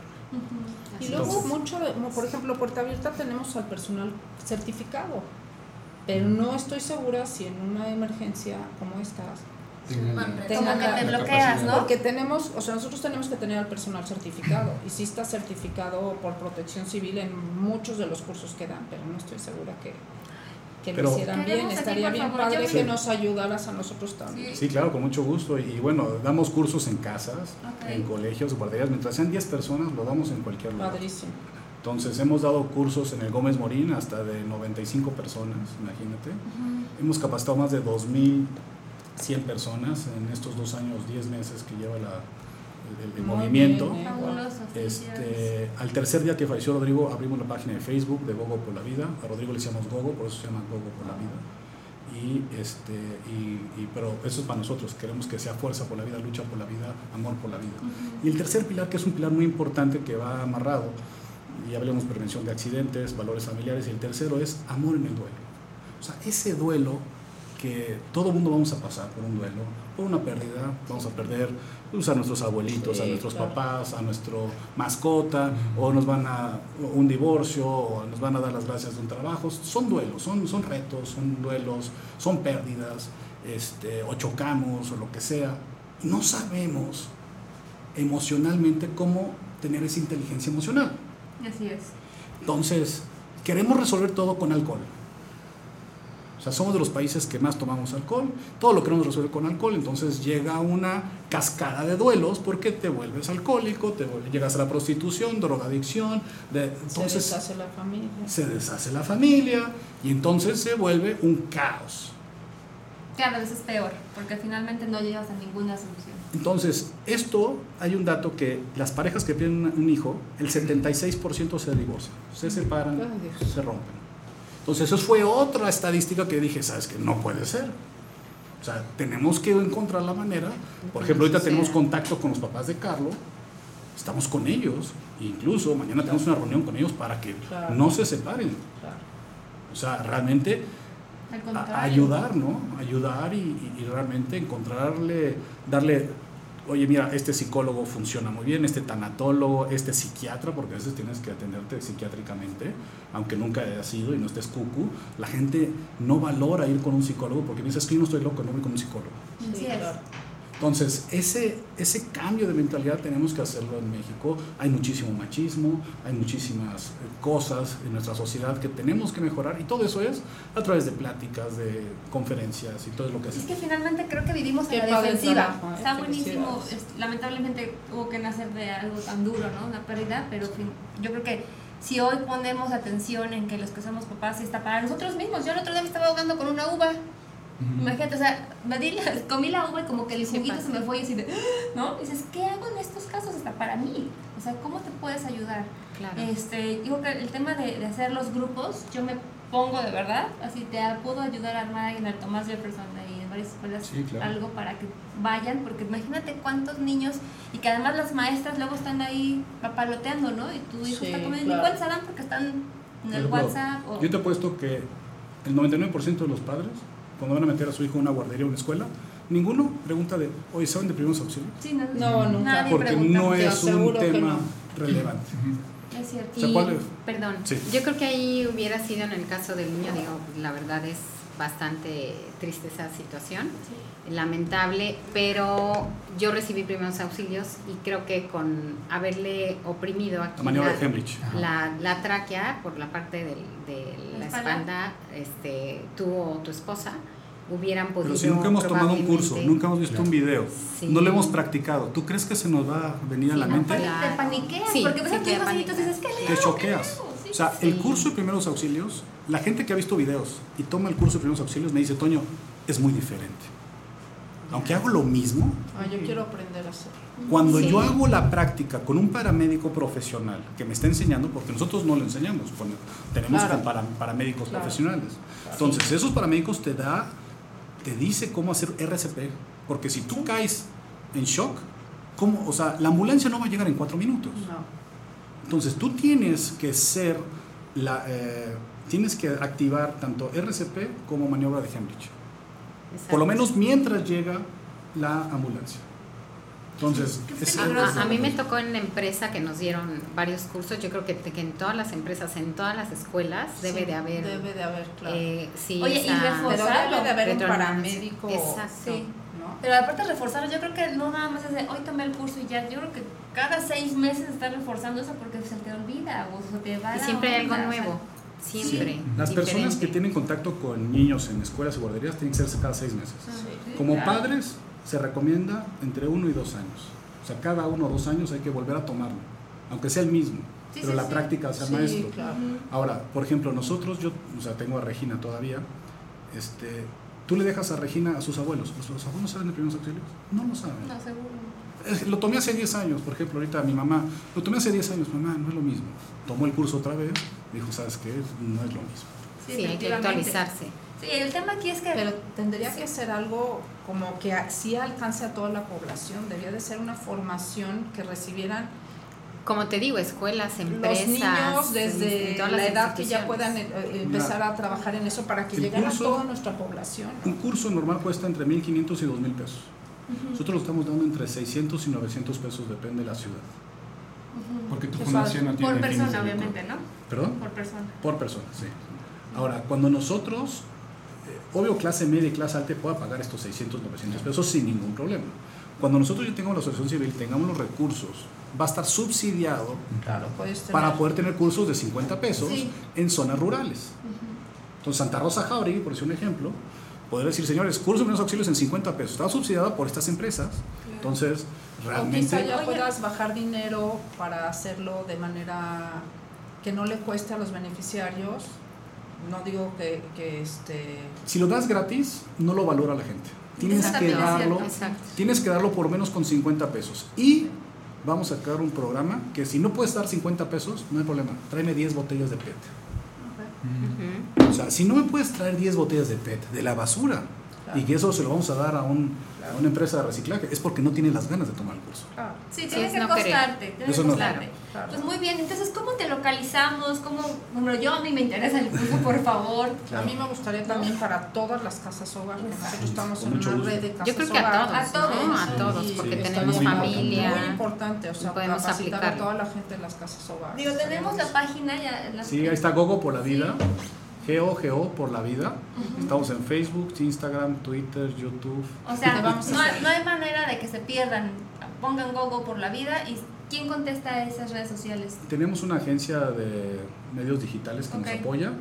Y luego Entonces- mucho, por ejemplo, Puerta Abierta tenemos al personal certificado, pero no estoy segura si en una emergencia como esta, Como que te bloqueas. ¿no? porque tenemos, o sea, nosotros tenemos que tener al personal certificado y sí está certificado por Protección Civil en muchos de los cursos que dan, pero no estoy segura que, que Pero- lo hicieran bien. Estaría bien favor, padre que nos ayudaras a nosotros también. Sí, claro, con mucho gusto. Y, bueno, damos cursos en casas, en colegios, guarderías. Mientras sean 10 personas, lo damos en cualquier lugar. Padrísimo. Entonces, hemos dado cursos en el Gómez Morín hasta de 95 personas, imagínate. Hemos capacitado más de 2.100 personas en estos dos años, 10 meses que lleva la- el, el- movimiento. bien. Este, al tercer día que falleció Rodrigo, abrimos la página de Facebook de Gogo por la Vida. A Rodrigo le decíamos Gogo, por eso se llama Gogo por la Vida. Y este, y, y- pero eso es para nosotros. Queremos que sea fuerza por la vida, lucha por la vida, amor por la vida. Y el tercer pilar, que es un pilar muy importante que va amarrado, y hablemos prevención de accidentes, valores familiares, y el tercero es amor en el duelo. O sea, ese duelo que todo mundo vamos a pasar por un duelo, una pérdida, vamos a perder pues, a nuestros abuelitos, a nuestros claro. papás, a nuestro mascota, o nos van a un divorcio, o nos van a dar las gracias de un trabajo. Son duelos, son, son retos, son duelos, son pérdidas, este, o chocamos, o lo que sea. No sabemos emocionalmente cómo tener esa inteligencia emocional. Así es. Entonces, queremos resolver todo con alcohol. O sea, somos de los países que más tomamos alcohol, todo lo queremos resolver con alcohol, entonces llega una cascada de duelos porque te vuelves alcohólico, te vuelves- llegas a la prostitución, drogadicción, de, Se entonces deshace la familia. se deshace la familia y entonces se vuelve un caos. Cada vez es peor, porque finalmente no llegas a ninguna solución. Entonces, esto, hay un dato que las parejas que pierden un hijo, el 76% se divorcian, se separan, se rompen. Entonces, eso fue otra estadística que dije, sabes que no puede ser. O sea, tenemos que encontrar la manera. Por ejemplo, ahorita tenemos contacto con los papás de Carlos, estamos con ellos, incluso mañana tenemos una reunión con ellos para que Claro. no se separen. Claro. O sea, realmente a- ayudar, ¿no? Ayudar y, y- y realmente encontrarle, darle, oye, mira, este psicólogo funciona muy bien, este tanatólogo, este psiquiatra, porque a veces tienes que atenderte psiquiátricamente, aunque nunca hayas sido y no estés cucu, la gente no valora ir con un psicólogo porque dices que yo no estoy loco, no voy con un psicólogo. Sí, es. Entonces, ese, ese cambio de mentalidad tenemos que hacerlo en México. Hay muchísimo machismo, hay muchísimas eh, cosas en nuestra sociedad que tenemos que mejorar y todo eso es a través de pláticas, de conferencias y todo lo que Es hacemos. que finalmente creo que vivimos Qué en la defensiva. trabajo, ¿eh? Está buenísimo. Felicidades. es- lamentablemente tuvo que nacer de algo tan duro, ¿no? Una pérdida, pero fin- yo creo que si hoy ponemos atención en que los que somos papás está para nosotros mismos. Yo el otro día me estaba ahogando con una uva. Imagínate, o sea, me di la- comí la uva y como que el Sí juguito se me fue y así de, ¿no? Y dices, ¿qué hago en estos casos? Hasta para mí. O sea, ¿cómo te puedes ayudar? Claro. Este, digo que el tema de, de hacer los grupos, yo me pongo de verdad, así te puedo ayudar a armar en el Tomás Jefferson y en varias escuelas Sí, claro. algo para que vayan, porque imagínate cuántos niños y que además las maestras luego están ahí papaloteando, ¿no? Y tu hijo Sí, está comiendo, claro. cuenta se dan porque están en el WhatsApp o... Yo te apuesto que el 99% de los padres, cuando van a meter a su hijo a una guardería o una escuela, ninguno pregunta de, oye, ¿saben de primeros auxilios? Sí, no, No, nunca. Nadie Porque no es un tema no. relevante. Es cierto. O sea, Y, ¿cuál es? perdón, Sí. yo creo que ahí hubiera sido en el caso del niño, digo, la verdad es bastante triste esa situación, lamentable, pero yo recibí primeros auxilios y creo que con haberle oprimido aquí La la, la, la tráquea por la parte del- de La la espalda. espalda, este, tú o tu esposa hubieran podido Pero si nunca hemos tomado un curso, nunca hemos visto un video, Sí. no lo hemos practicado, ¿tú crees que se nos va a venir a la no, mente? Te Claro. paniqueas, Sí, porque ves sí, a tus te hijos y dices, ¿qué le Te choqueas. O sea, el curso de primeros auxilios, la gente que ha visto videos y toma el curso de primeros auxilios me dice, Toño, es muy diferente. Aunque hago lo mismo, Ah, yo quiero aprender a hacerlo. cuando Sí. yo hago la práctica con un paramédico profesional que me está enseñando, porque nosotros no lo enseñamos, tenemos Claro. con para- paramédicos Claro. profesionales. Entonces, esos paramédicos te da, te dice cómo hacer RCP, porque si tú caes en shock, ¿cómo? O sea, la ambulancia no va a llegar en cuatro minutos. No. Entonces, tú tienes que ser, la, eh, tienes que activar tanto RCP como maniobra de Hemlich. Por lo menos mientras llega la ambulancia. Entonces, es- A, a mí me tocó en la empresa que nos dieron varios cursos. Yo creo que, que en todas las empresas, en todas las escuelas, debe Sí, de haber. Debe de haber, claro. eh, sí, Oye, y esa- reforzarlo. debe de haber un paramédico. Exacto. Sí. ¿no? Pero aparte de reforzarlo, yo creo que no nada más es de hoy tomé el curso y ya. Yo creo que cada seis meses estás reforzando eso porque se te olvida o se te va. Y siempre hay algo onda, o sea, Siempre. Las personas que tienen contacto con niños en escuelas y guarderías tienen que hacerse cada seis meses. Sí. Como claro. padres, se recomienda entre uno y dos años. O sea, cada uno o dos años hay que volver a tomarlo, aunque sea el mismo, Sí, pero sí, la sí. práctica Sí, maestro. claro. Ahora, por ejemplo, nosotros, yo, o sea, tengo a Regina todavía, este, tú le dejas a Regina a sus abuelos. ¿Los abuelos saben de primeros auxilios? No lo saben. No, seguro. Lo tomé hace 10 años, por ejemplo, ahorita mi mamá, lo tomé hace 10 años, mamá, no es lo mismo. Tomó el curso otra vez, dijo, ¿sabes qué? No es lo mismo. Sí, hay que actualizarse. Sí, el tema aquí es que. Pero tendría que ser algo como que sí alcance a toda la población. Debía de ser una formación que recibieran Como te digo, escuelas, empresas. los niños desde todas la edad que ya puedan eh, eh, empezar a trabajar en eso para que curso- a toda nuestra población. Un curso normal cuesta entre 1.500 y 2.000 pesos. Nosotros lo estamos dando entre 600 y 900 pesos, depende de la ciudad. Porque tu fundación no tiene Por persona, lucro. obviamente, ¿no? ¿Perdón? Por persona. Por persona, sí. Ahora, cuando nosotros, eh, obvio clase media y clase alta pueda pagar estos 600, 900 pesos sin ningún problema. Cuando nosotros ya tengamos la asociación civil, tengamos los recursos, va a estar subsidiado Claro, para poder tener cursos de 50 pesos Sí. en zonas rurales. Entonces, Santa Rosa Jauregui, por decir un ejemplo, poder decir, señores, curso de primeros auxilios en 50 pesos. Está subsidiada por estas empresas. Entonces, O realmente... quizá ya puedas bajar dinero para hacerlo de manera que no le cueste a los beneficiarios. No digo que, que este Si lo das gratis, no lo valora la gente. Tienes que darlo. Exacto. tienes que darlo por menos con 50 pesos. Y vamos a sacar un programa que si no puedes dar 50 pesos, no hay problema. Tráeme 10 botellas de PET. O sea, si no me puedes traer 10 botellas de PET de la basura Claro. y que eso se lo vamos a dar a, un- a una empresa de reciclaje, es porque no tiene las ganas de tomar el curso. claro, Sí, Sí, tiene que no costarte. Tiene Eso que no. costarte. claro. Pues muy bien, entonces, ¿cómo te localizamos? ¿Cómo, bueno, yo a mí me interesa el curso, por favor. A mí me gustaría también para todas las casas hogar. Nosotros estamos Con en una gusto. red de casas Yo creo que a todos, A todos, ¿no? A sí. todos, Y porque está tenemos muy familia. Muy importante, o sea, Podemos aplicarlo. a toda la gente en las casas hogar. Digo, tenemos la página ya. la- Sí, ahí está Gogo por la vida. GOGO por la vida. Estamos en Facebook, Instagram, Twitter, YouTube. O sea, vamos a no, no hay manera de que se pierdan. Pongan Gogo por la vida y ¿quién contesta a esas redes sociales? Tenemos una agencia de medios digitales que Ok. nos apoya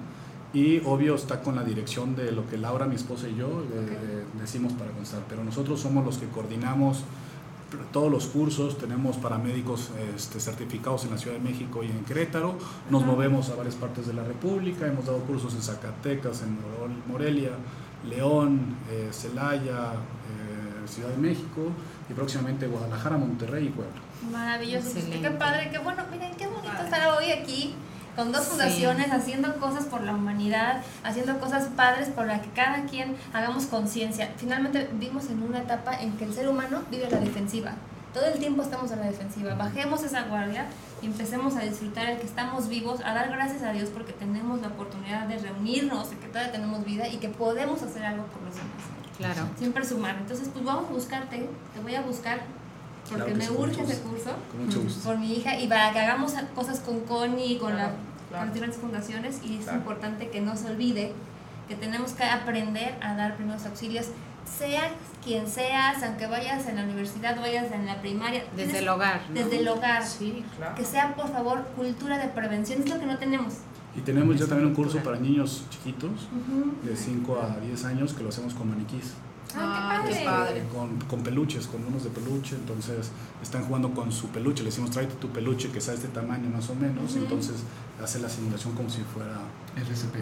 y obvio está con la dirección de lo que Laura, mi esposa y yo eh, decimos para constar. Pero nosotros somos los que coordinamos todos los cursos, tenemos paramédicos este, certificados en la Ciudad de México y en Querétaro, nos movemos a varias partes de la República, hemos dado cursos en Zacatecas, en Morelia, León, eh, Celaya, eh, Ciudad de México y próximamente Guadalajara, Monterrey y Puebla. Maravilloso. Pues, Excelente. Qué padre, qué bueno. Miren, qué bonito estar hoy aquí con dos Sí. fundaciones haciendo cosas por la humanidad, haciendo cosas padres para que cada quien hagamos conciencia. Finalmente vivimos en una etapa en que el ser humano vive a la defensiva. Todo el tiempo estamos a la defensiva. Bajemos esa guardia y empecemos a disfrutar el que estamos vivos, a dar gracias a Dios porque tenemos la oportunidad de reunirnos, de que todavía tenemos vida y que podemos hacer algo por los demás. Claro. Siempre sumar. Entonces, pues vamos a buscarte, te voy a buscar porque Claro me sí, urge ese curso Con mucho gusto. por mi hija y para que hagamos cosas con Connie y con, Claro, la- claro. las diferentes fundaciones y es Claro. importante que no se olvide que tenemos que aprender a dar primeros auxilios, sea quien seas, aunque vayas en la universidad, vayas en la primaria, Desde tienes- el hogar. ¿no? desde el hogar, Sí, claro. que sea por favor cultura de prevención, es lo que no tenemos. Y tenemos ya también un curso para niños chiquitos, Ujú. de 5 a 10 años, que lo hacemos con maniquís. Ah, qué qué padre. con, con peluches, con unos de peluche, entonces están jugando con su peluche, le decimos tráete tu peluche que sea de este tamaño más o menos, entonces hace la simulación como si fuera RCP.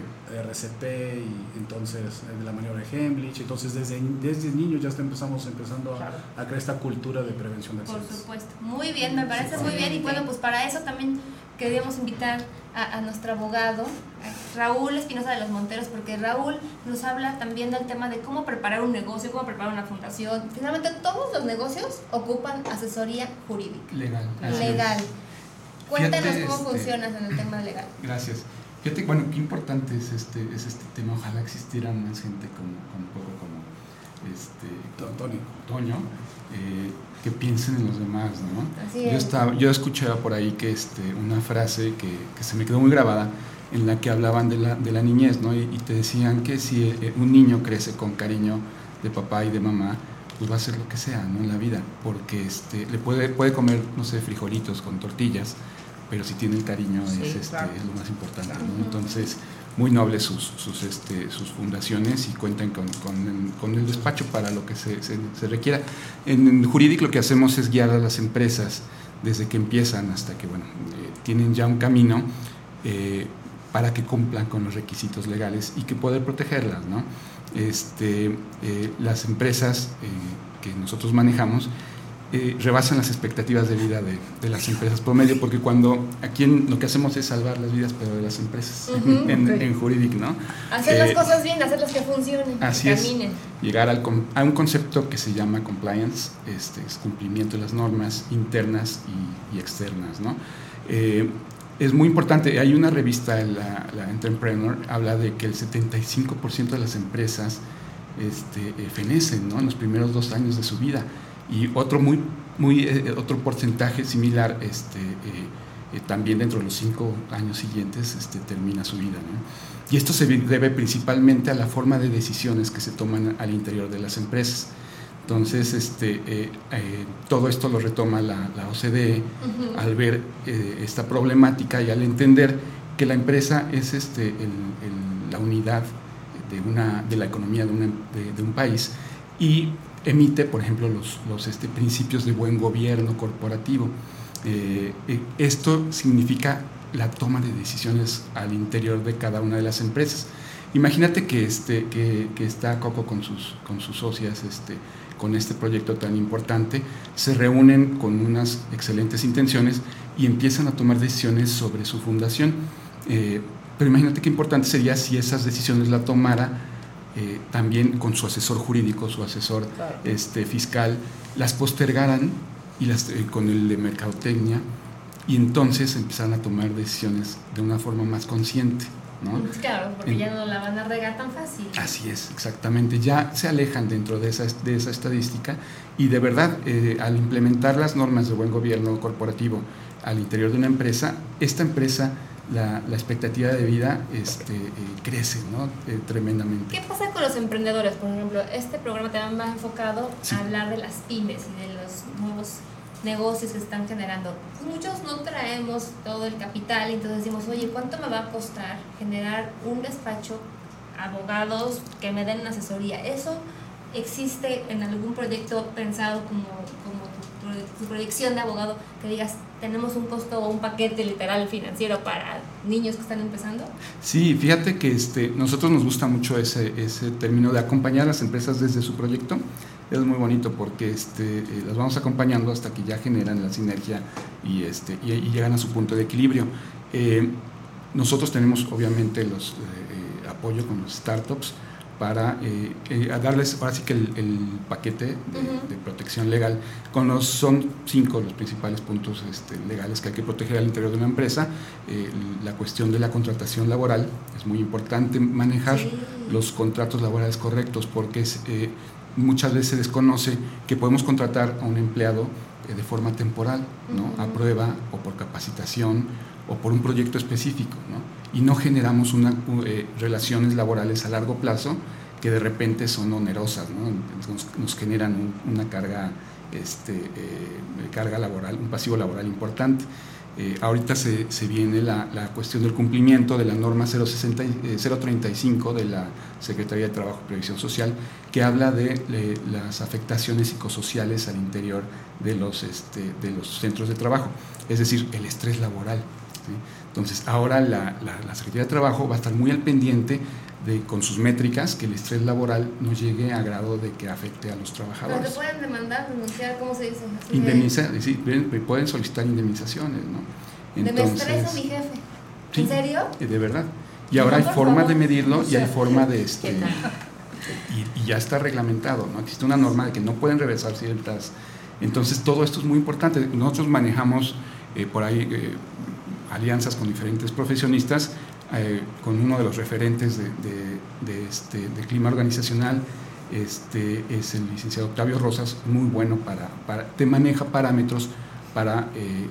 RCP y entonces eh, de la maniobra de Hemlich, entonces desde, desde niños ya está empezamos empezando a, a crear esta cultura de prevención de Por accidentes. supuesto. Muy bien, me parece muy bien. Y bueno, pues para eso también queríamos invitar a, a nuestro abogado, a Raúl Espinosa de los Monteros, porque Raúl nos habla también del tema de cómo preparar un negocio, cómo preparar una fundación. Finalmente, todos los negocios ocupan asesoría jurídica, Legal. es. legal. Cuéntanos Fíjate, cómo este, funcionas en el tema legal. Gracias. Fíjate, bueno, qué importante es este, es este tema. Ojalá existiera más gente como, como un poco como este, To- Tony. Toño, eh, que piensen en los demás, ¿no? Así Yo, es. estaba, yo escuchaba por ahí que este, una frase que, que se me quedó muy grabada en la que hablaban de la, de la niñez, ¿no? Y, y te decían que si eh, un niño crece con cariño de papá y de mamá, pues va a hacer lo que sea, ¿no? En la vida, porque este, le puede, puede comer, no sé, frijolitos con tortillas, pero si tiene el cariño Sí, es, este, claro. es lo más importante, Claro. ¿no? Entonces, muy nobles sus, sus, este, sus fundaciones y cuentan con, con el, con el despacho para lo que se, se- se requiera. En, en Juridic lo que hacemos es guiar a las empresas desde que empiezan hasta que bueno, eh, tienen ya un camino eh, para que cumplan con los requisitos legales y que poder protegerlas. ¿no? Este, eh, las empresas eh, que nosotros manejamos eh, rebasan las expectativas de vida de, de las empresas promedio, porque cuando aquí en- lo que hacemos es salvar las vidas, pero de las empresas en, Ok. en Juridic, ¿no? Hacer Eh, las cosas bien, hacerlas que funcionen, que es. caminen. Llegar al a un concepto que se llama compliance, este, es cumplimiento de las normas internas y, y externas, ¿no? Eh, es muy importante, hay una revista, la, la Entrepreneur, habla de que el 75% de las empresas este, eh, fenecen ¿no? en los primeros dos años de su vida y otro, muy, muy, eh, otro porcentaje similar este, eh, eh, también dentro de los cinco años siguientes este, termina su vida. ¿no? Y esto se debe principalmente a la forma de decisiones que se toman al interior de las empresas. Entonces, este, eh, eh, todo esto lo retoma la, la OCDE Ujú. al ver eh, esta problemática y al entender que la empresa es este, el- el- la unidad de, una, de la economía de, una- de- de un país y emite, por ejemplo, los, los este, principios de buen gobierno corporativo. Eh, eh, esto significa la toma de decisiones al interior de cada una de las empresas. Imagínate que, este, que, que está Coco con sus, con sus socias este, con este proyecto tan importante, se reúnen con unas excelentes intenciones y empiezan a tomar decisiones sobre su fundación. Eh, pero imagínate qué importante sería si esas decisiones la tomara eh, también con su asesor jurídico, su asesor Claro. este, fiscal, las postergaran y las, eh, con el de mercadotecnia y entonces empezaran a tomar decisiones de una forma más consciente. ¿no? Claro, porque En- ya no la van a regar tan fácil. Así es, exactamente. Ya se alejan dentro de esa, de esa estadística y de verdad, eh, al implementar las normas de buen gobierno corporativo al interior de una empresa, esta empresa, la, la expectativa de vida este, eh, crece ¿no? Eh, tremendamente. ¿Qué pasa con los emprendedores? Por ejemplo, este programa también va enfocado Sí. a hablar de las pymes y de los nuevos negocios que están generando. Pues muchos no traemos todo el capital, entonces decimos, oye, ¿cuánto me va a costar generar un despacho, abogados que me den una asesoría? ¿Eso existe en algún proyecto pensado como tu, proye- tu proyección de abogado que digas, tenemos un costo o un paquete literal financiero para niños que están empezando? Sí, fíjate que este, nosotros nos gusta mucho ese, ese término de acompañar a las empresas desde su proyecto. Es muy bonito porque este, eh, las vamos acompañando hasta que ya generan la sinergia y, este, y, y llegan a su punto de equilibrio. Eh, nosotros tenemos obviamente los eh, eh, apoyo con los startups para eh, eh, a darles ahora sí que el, el paquete de, Ujú. de protección legal. Con los, son cinco los principales puntos este, legales que hay que proteger al interior de una empresa. Eh, la cuestión de la contratación laboral es muy importante manejar Sí. los contratos laborales correctos porque es, eh, muchas veces se desconoce que podemos contratar a un empleado eh, de forma temporal, ¿no? a Ujú. prueba o por capacitación o por un proyecto específico, ¿no? Y no generamos una, eh, relaciones laborales a largo plazo que de repente son onerosas, ¿no? nos, generan un- una carga, este, eh, carga laboral, un pasivo laboral importante. Eh, ahorita se, viene la, cuestión del cumplimiento de la norma 060 y- eh, 035 de la Secretaría de Trabajo y Previsión Social, que habla de eh, las afectaciones psicosociales al interior de los, este, de los centros de trabajo, es decir, el estrés laboral. Entonces, ahora la, la- la Secretaría de Trabajo va a estar muy al pendiente de, con sus métricas, que el estrés laboral no llegue a grado de que afecte a los Pero te trabajadores. pueden demandar, denunciar, ¿cómo se dice? Indemniza, sí, pueden, solicitar indemnizaciones, ¿no? De me estreso mi jefe. Sí. ¿En serio? Eh, De verdad. Y ahora hay forma favor. de medirlo y hay forma de este y ya está reglamentado, ¿no? Existe una norma de que no pueden reversar ciertas. Entonces todo esto es muy importante. Nosotros manejamos eh, por ahí eh, alianzas con diferentes profesionistas, eh, con uno de los referentes de, este, de clima organizacional, este, es el licenciado Octavio Rosas, muy bueno para, para te maneja parámetros para eh,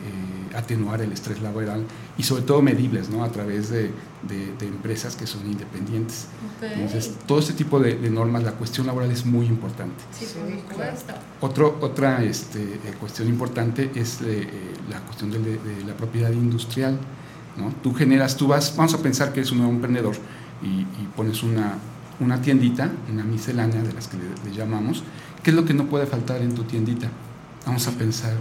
eh, atenuar el estrés laboral y sobre todo medibles, ¿no? A través de, de- de empresas que son independientes. Entonces, todo este tipo de, de normas, la cuestión laboral es muy importante. Sí, por supuesto. Otro, otra este, eh, cuestión importante es eh, eh, la cuestión de, de la propiedad industrial. ¿no? Tú generas, tú vas, vamos a pensar que eres un nuevo emprendedor y, y pones una, una tiendita, una miscelánea de las que le, le llamamos. ¿Qué es lo que no puede faltar en tu tiendita? Vamos a pensar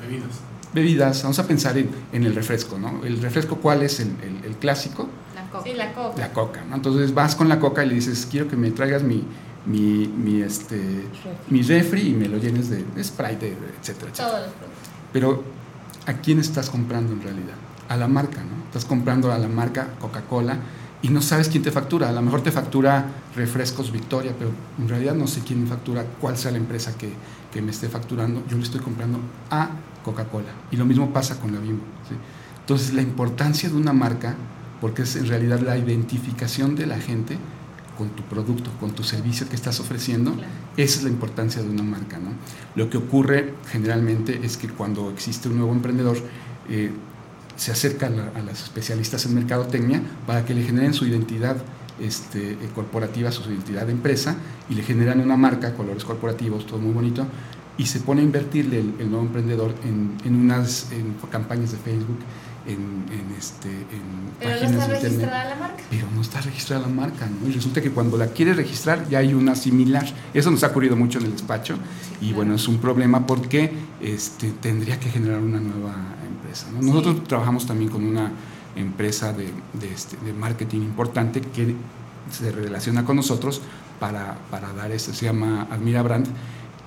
Bebidas. Bebidas, vamos a pensar en, en el refresco. ¿no? ¿El refresco cuál es el, el- el clásico? La coca. Sí, la coca. la coca, ¿no? Entonces vas con la coca y le dices, quiero que me traigas mi, mi, mi, este, mi refri y me lo llenes de Sprite, de- etcétera, etcétera. Todos los productos. Pero, ¿a quién estás comprando en realidad? A la marca, ¿no? Estás comprando a la marca Coca-Cola y no sabes quién te factura. A lo mejor te factura Refrescos Victoria, pero en realidad no sé quién me factura, cuál sea la empresa que, que me esté facturando. Yo le estoy comprando a Coca-Cola. Y lo mismo pasa con la Bimbo. ¿sí? Entonces, la importancia de una marca, porque es en realidad la identificación de la gente con tu producto, con tu servicio que estás ofreciendo, esa es la importancia de una marca. ¿no? Lo que ocurre generalmente es que cuando existe un nuevo emprendedor, eh, se acerca a, la- a las especialistas en mercadotecnia para que le generen su identidad este, eh, corporativa, su identidad de empresa, y le generan una marca, colores corporativos, todo muy bonito, y se pone a invertirle el, el nuevo emprendedor en, en unas en campañas de Facebook, en, en, este, en Pero no páginas está de internet registrada la marca. pero no está registrada la marca, ¿no? Y resulta que cuando la quieres registrar ya hay una similar. Eso nos ha ocurrido mucho en el despacho y bueno, es un problema porque este, tendría que generar una nueva empresa. ¿no? Nosotros trabajamos también con una empresa de, de, este, de marketing importante que se relaciona con nosotros para, para dar esto, se llama Admira Brand.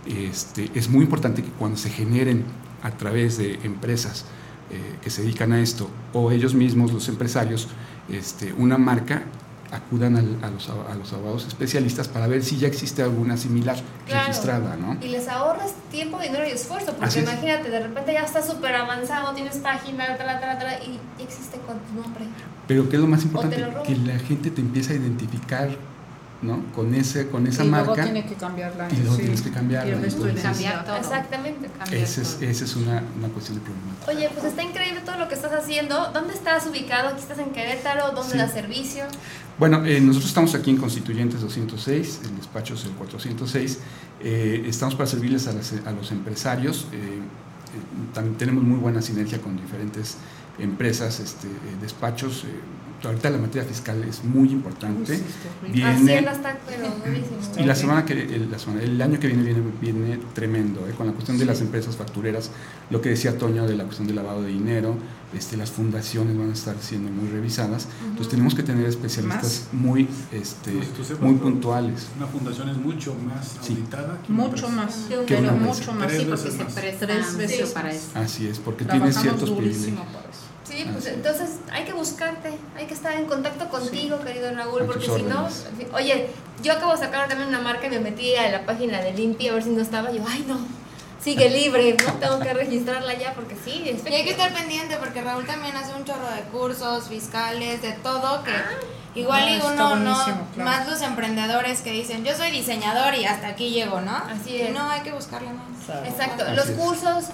Este, es muy importante que cuando se generen a través de empresas eh, que se dedican a esto o ellos mismos, los empresarios, este, una marca, acudan al- a, los, a los abogados especialistas para ver si ya existe alguna similar Claro. registrada, ¿no? Y les ahorras tiempo, dinero y esfuerzo, porque Así es. imagínate, de repente ya estás súper avanzado, tienes página, tra, tra, tra, y existe con tu nombre. Pero ¿qué es lo más te importante? lo. Que la gente te empieza a identificar, ¿no? Con, ese, con esa y luego marca. tiene que cambiarla. y luego sí. tienes que cambiarla, tu entonces-. Cambiar todo. Exactamente. Cambiar Esa es, todo. esa es una, una cuestión de problemática. Oye, pues está increíble todo lo que estás haciendo. ¿Dónde estás ubicado? ¿Aquí estás en Querétaro? ¿Dónde Sí. das servicio? Bueno, eh, nosotros estamos aquí en Constituyentes 206, el despacho es el 406. Eh, estamos para servirles a, las- a los empresarios. eh, eh, también tenemos muy buena sinergia con diferentes empresas, este, eh, despachos. Eh, ahorita la materia fiscal es muy importante. Viene- está, pero y la semana que el, la semana- el año que viene viene, viene tremendo, ¿eh? con la cuestión de las empresas factureras, lo que decía Toño de la cuestión del lavado de dinero, este, las fundaciones van a estar siendo muy revisadas. Entonces tenemos que tener especialistas muy, este, Pues muy puntuales. Una fundación es mucho más Sí. auditada que Mucho más. Que Pero una mucho empresa. más. Tres Sí, porque veces se presta Tres veces para eso. Así es, porque tiene ciertos privilegios. Sí, pues Así es. entonces hay que buscarte, hay que estar en contacto contigo, querido Raúl, porque si no, oye, yo acabo de sacar también una marca y me metí a la página de Limpia a ver si no estaba, yo, ay no, sigue libre, no tengo que registrarla ya porque sí, es Y hay que estar pendiente porque Raúl también hace un chorro de cursos fiscales, de todo, que igual Ah, y uno no, claro. más los emprendedores que dicen, yo soy diseñador y hasta aquí llego, ¿no? Así Y es. No, hay que buscarle más. Exacto, Así los es. cursos,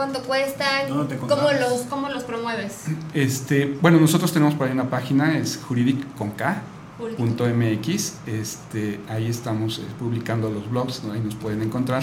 ¿cuánto cuestan? ¿Dónde te ¿Cómo los, ¿Cómo los promueves? Este, bueno, nosotros tenemos por ahí una página, es juridic.mx, este, ahí estamos eh, publicando los blogs, ¿no? ahí nos pueden encontrar.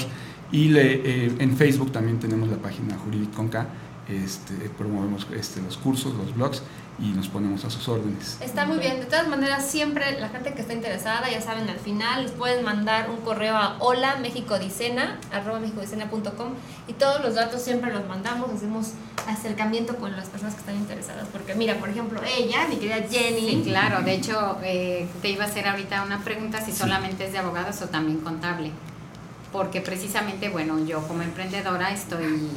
Y le, eh, en Facebook también tenemos la página Juridic con K, este, promovemos este, los cursos, los blogs y nos ponemos a sus órdenes. Está muy bien. De todas maneras, siempre la gente que está interesada, ya saben, al final les pueden mandar un correo a hola mexicodicena, arroba mexicodicena.com y todos los datos siempre los mandamos, hacemos acercamiento con las personas que están interesadas. Porque mira, por ejemplo, ella, mi querida Jenny. Sí, claro. De hecho, eh, te iba a hacer ahorita una pregunta si solamente es de abogados o también contable. Porque precisamente, bueno, yo como emprendedora estoy,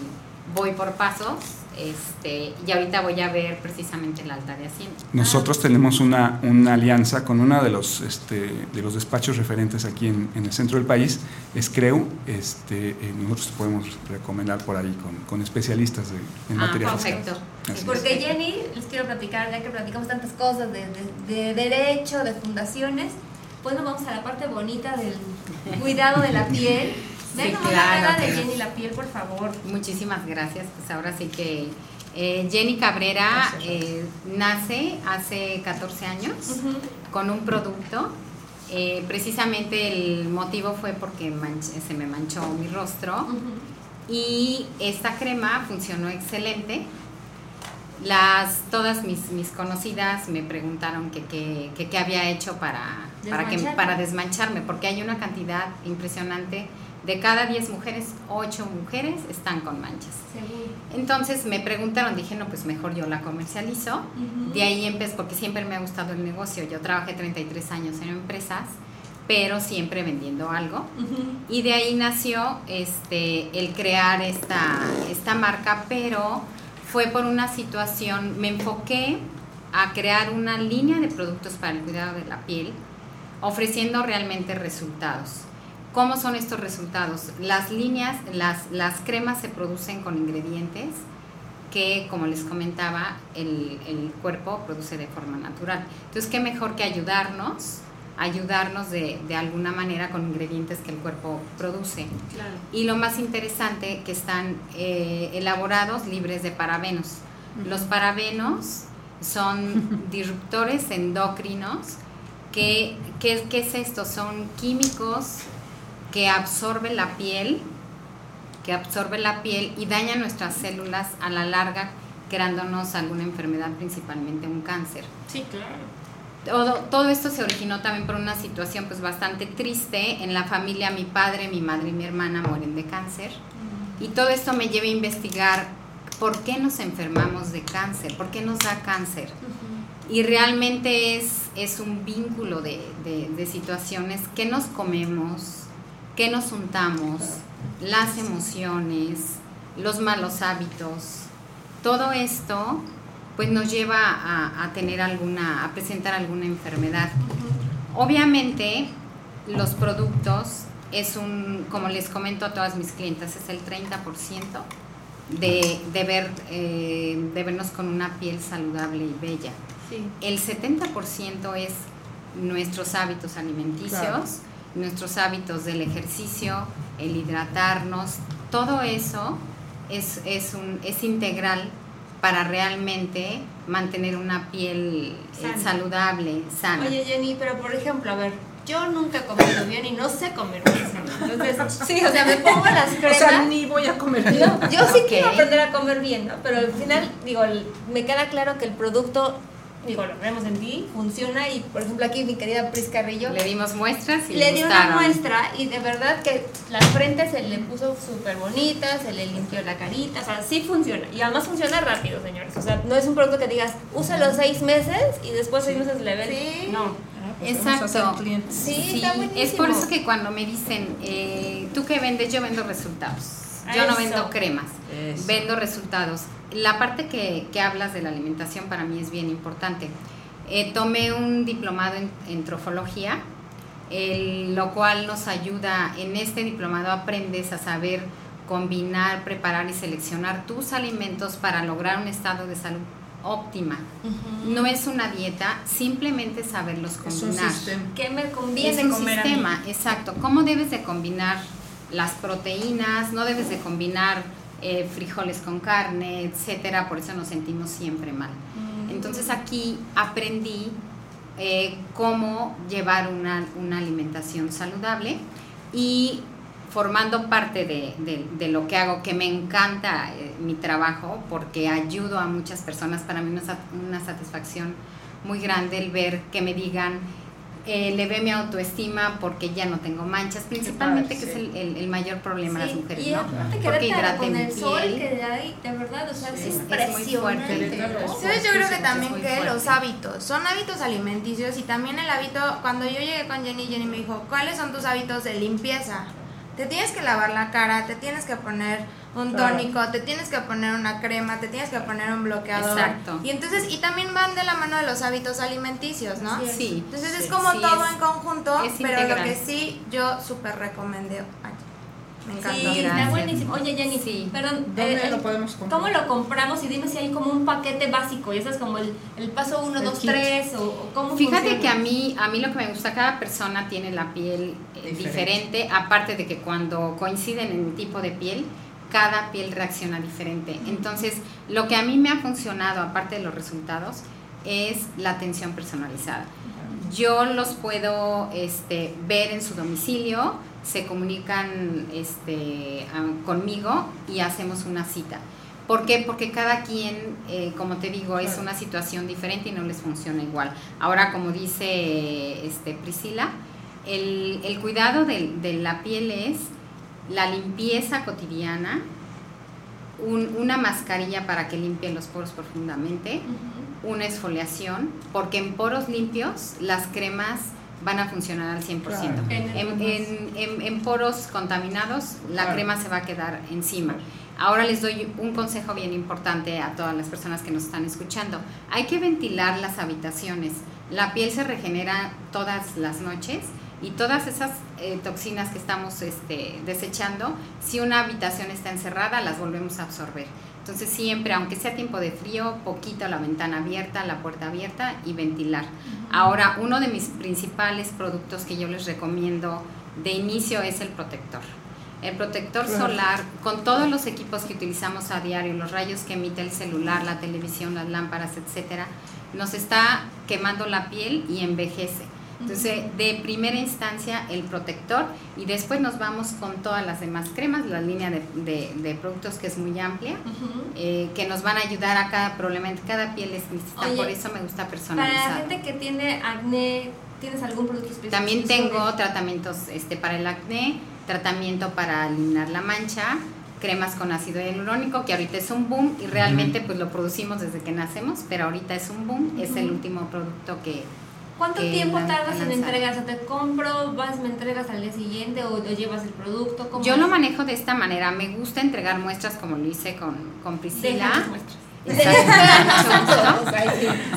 voy por pasos este, y ahorita voy a ver precisamente el alta de Hacienda. Nosotros tenemos una, una alianza con uno de los, este, de los despachos referentes aquí en, en el centro del país, es CREU. Este, eh, nosotros podemos recomendar por ahí con, con especialistas de, en Ah, materia perfecto. Así es. Porque Jenny, les quiero platicar, ya que platicamos tantas cosas de, de- de derecho, de fundaciones, pues nos vamos a la parte bonita del cuidado de la piel. Sí, claro, cara de. Jenny la piel, por favor. Muchísimas gracias. Pues ahora sí que eh, Jenny Cabrera eh, nace hace 14 años con un producto. Eh, precisamente el motivo fue porque se me manchó mi rostro y esta crema funcionó excelente. Las, todas mis, mis conocidas me preguntaron que qué que, había hecho para, para, que, para desmancharme, porque hay una cantidad impresionante. De cada 10 mujeres, 8 mujeres están con manchas. Entonces me preguntaron, dije, no, pues mejor yo la comercializo. De ahí empecé, porque siempre me ha gustado el negocio. Yo trabajé 33 años en empresas, pero siempre vendiendo algo. Y de ahí nació este, el crear esta, esta marca, pero fue por una situación, me enfoqué a crear una línea de productos para el cuidado de la piel, ofreciendo realmente resultados. ¿Cómo son estos resultados? Las líneas, las, las cremas se producen con ingredientes que, como les comentaba, el, el cuerpo produce de forma natural. Entonces, ¿qué mejor que ayudarnos? Ayudarnos de, de alguna manera con ingredientes que el cuerpo produce. Claro. Y lo más interesante, que están eh, elaborados libres de parabenos. Los parabenos son disruptores endocrinos. que qué, ¿Qué es esto? Son químicos que absorben la piel, que absorben la piel y dañan nuestras células a la larga, creándonos alguna enfermedad, principalmente un cáncer. Sí, claro. Todo, todo esto se originó también por una situación pues bastante triste. En la familia mi padre, mi madre y mi hermana mueren de cáncer. Y todo esto me lleva a investigar por qué nos enfermamos de cáncer, por qué nos da cáncer. Y realmente es, es un vínculo de, de- de situaciones que nos comemos, que nos untamos, las emociones, los malos hábitos. Todo esto pues nos lleva a, a tener alguna, a presentar alguna enfermedad. Obviamente los productos es un, como les comento a todas mis clientas, es el 30% de, de, ver, eh, de vernos con una piel saludable y bella. Sí. El 70% es nuestros hábitos alimenticios, Claro. Nuestros hábitos del ejercicio, el hidratarnos, todo eso es, es, un, es integral para realmente mantener una piel eh, Sana. saludable, sana. Oye, Jenny, pero por ejemplo, a ver, yo nunca he comido bien y no sé comer bien. Entonces, sí, o sea, me pongo las O cremas. sea, ni voy a comer bien. Yo sí quiero Ok. aprender a comer bien, ¿no? Pero al final, digo, me queda claro que el producto, digo, lo vemos en ti, funciona y, por ejemplo, aquí mi querida Pris Carrillo Le dimos muestras y le le dio una muestra y de verdad que la frente se le puso súper bonita, se le limpió la carita, o sea, sí funciona. Y además funciona rápido, señores. O sea, no es un producto que digas, úsalo seis meses y después seis meses le ven. Sí. No. Pues vamos a ser Exacto. Sí, está buenísimo. es por eso que cuando me dicen, eh, ¿tú qué vendes? Yo vendo resultados. Yo no vendo cremas, Eso. vendo resultados. La parte que, que hablas de la alimentación para mí es bien importante. Eh, tomé un diplomado en, en trofología, el- lo cual nos ayuda, en este diplomado aprendes a saber combinar, preparar y seleccionar tus alimentos para lograr un estado de salud óptima. No es una dieta, simplemente saberlos Es un combinar. sistema. ¿Qué me conviene Es un comer a mí? sistema, exacto. ¿Cómo debes de combinar las proteínas? No debes de combinar eh, frijoles con carne, etcétera. Por eso nos sentimos siempre mal. Mm. Entonces aquí aprendí eh, cómo llevar una, una alimentación saludable y formando parte de, de- de lo que hago, que me encanta eh, mi trabajo, porque ayudo a muchas personas, para mí es una satisfacción muy grande el ver que me digan, eh, le ve mi autoestima porque ya no tengo manchas, principalmente que es el, el- el mayor problema de las mujeres, y ¿no? Porque Querétaro, hidrate con mi el sol piel. que hay, de verdad, o sea, es Sí, es muy fuerte. ¿no? ¿Sabes? Yo creo que también que fuerte. los hábitos, son hábitos alimenticios y también el hábito, cuando yo llegué con Jenny, Jenny me dijo, ¿cuáles son tus hábitos de limpieza? Te tienes que lavar la cara, te tienes que poner un Claro. tónico, te tienes que poner una crema, te tienes que poner un bloqueador. Exacto. Y entonces, y también van de la mano de los hábitos alimenticios, ¿no? Sí. Entonces Sí. es como Sí, todo es- en conjunto, pero lo que sí yo súper recomendé. Me encantó. Sí, está buenísimo. Oye, Jenny, Sí. perdón. ¿Dónde eh, lo eh, podemos comprar? ¿Cómo lo compramos? Y dime si hay como un paquete básico. Y eso es como el, el paso 1, El 2, kit. 3 o, o cómo Fíjate funciona? que a mí, a mí lo que me gusta, cada persona tiene la piel eh, Diferente. diferente. aparte de que cuando coinciden en el tipo de piel, cada piel reacciona diferente. Entonces, lo que a mí me ha funcionado, aparte de los resultados, es la atención personalizada. Yo los puedo este, ver en su domicilio, se comunican este, conmigo y hacemos una cita. ¿Por qué? Porque cada quien, eh, como te digo, es una situación diferente y no les funciona igual. Ahora, como dice este, Priscila, el, el cuidado de, de la piel es la limpieza cotidiana, un- una mascarilla para que limpie los poros profundamente, una exfoliación, porque en poros limpios las cremas van a funcionar al 100%. Claro. En el En, en- en- en poros contaminados la Claro. crema se va a quedar encima. Ahora les doy un consejo bien importante a todas las personas que nos están escuchando. Hay que ventilar las habitaciones. La piel se regenera todas las noches y todas esas eh, toxinas que estamos este, desechando, si una habitación está encerrada, las volvemos a absorber. Entonces siempre, aunque sea tiempo de frío, poquito la ventana abierta, la puerta abierta y ventilar. Ahora, uno de mis principales productos que yo les recomiendo de inicio es el protector. El protector solar, con todos los equipos que utilizamos a diario, los rayos que emite el celular, la televisión, las lámparas, etcétera, nos está quemando la piel y envejece. Entonces, de primera instancia, el protector y después nos vamos con todas las demás cremas, la línea de, de- de productos que es muy amplia, eh, que nos van a ayudar a cada problema. Cada piel es distinta, Oye, por eso me gusta Para personalizar. la gente que tiene acné, ¿tienes algún producto específico? También tengo sobre- tratamientos este, para el acné, tratamiento para eliminar la mancha, cremas con ácido hialurónico, que ahorita es un boom y realmente pues lo producimos desde que nacemos, pero ahorita es un boom, es el último producto que... ¿Cuánto tiempo tardas en entregar? O sea, ¿te compro, vas, me entregas al día siguiente o, o llevas el producto? ¿Cómo Yo es? lo manejo de esta manera, me gusta entregar muestras como lo hice con, con Priscila. Muestras. Exacto,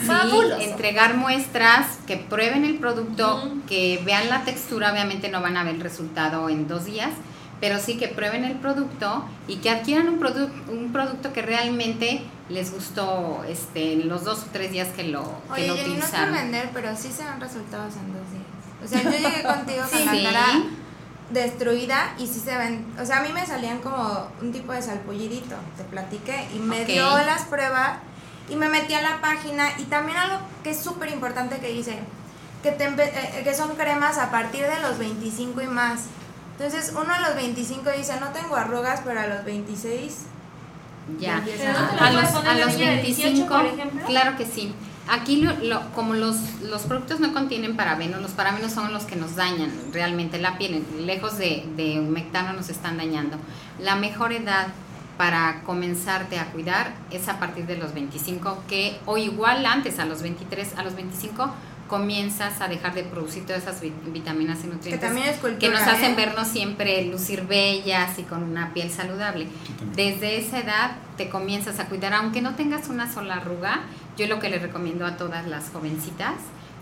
gusto. Sí, entregar muestras, que prueben el producto, que vean la textura, obviamente no van a ver el resultado en dos días, pero sí que prueben el producto y que adquieran un, produ- un producto que realmente les gustó este, en los dos o tres días que lo, que Oye, lo no quiero utilizaron. vender, pero sí se dan resultados en dos días. O sea, yo llegué contigo con Sí. la cara destruida y sí se ven, o sea, a mí me salían como un tipo de salpullidito, te platiqué, y me dio las pruebas y me metí a la página y también algo que es súper importante que dice, que, te empe- eh, que son cremas a partir de los 25 y más. Entonces, uno a los 25 dice, no tengo arrugas, pero a los 26 Ya. no a- los, a los niña de 18, 25, por ejemplo? claro que sí. Aquí, lo, lo- como los, los productos no contienen parabenos, los parabenos son los que nos dañan realmente la piel, lejos de, de humectarnos nos están dañando. La mejor edad para comenzarte a cuidar es a partir de los 25, que o igual antes, a los 23, a los 25 comienzas a dejar de producir todas esas vi- vitaminas y nutrientes Que también es cultura, que nos hacen ¿eh? vernos siempre lucir bellas y con una piel saludable. Desde esa edad te comienzas a cuidar, aunque no tengas una sola arruga, yo lo que les recomiendo a todas las jovencitas,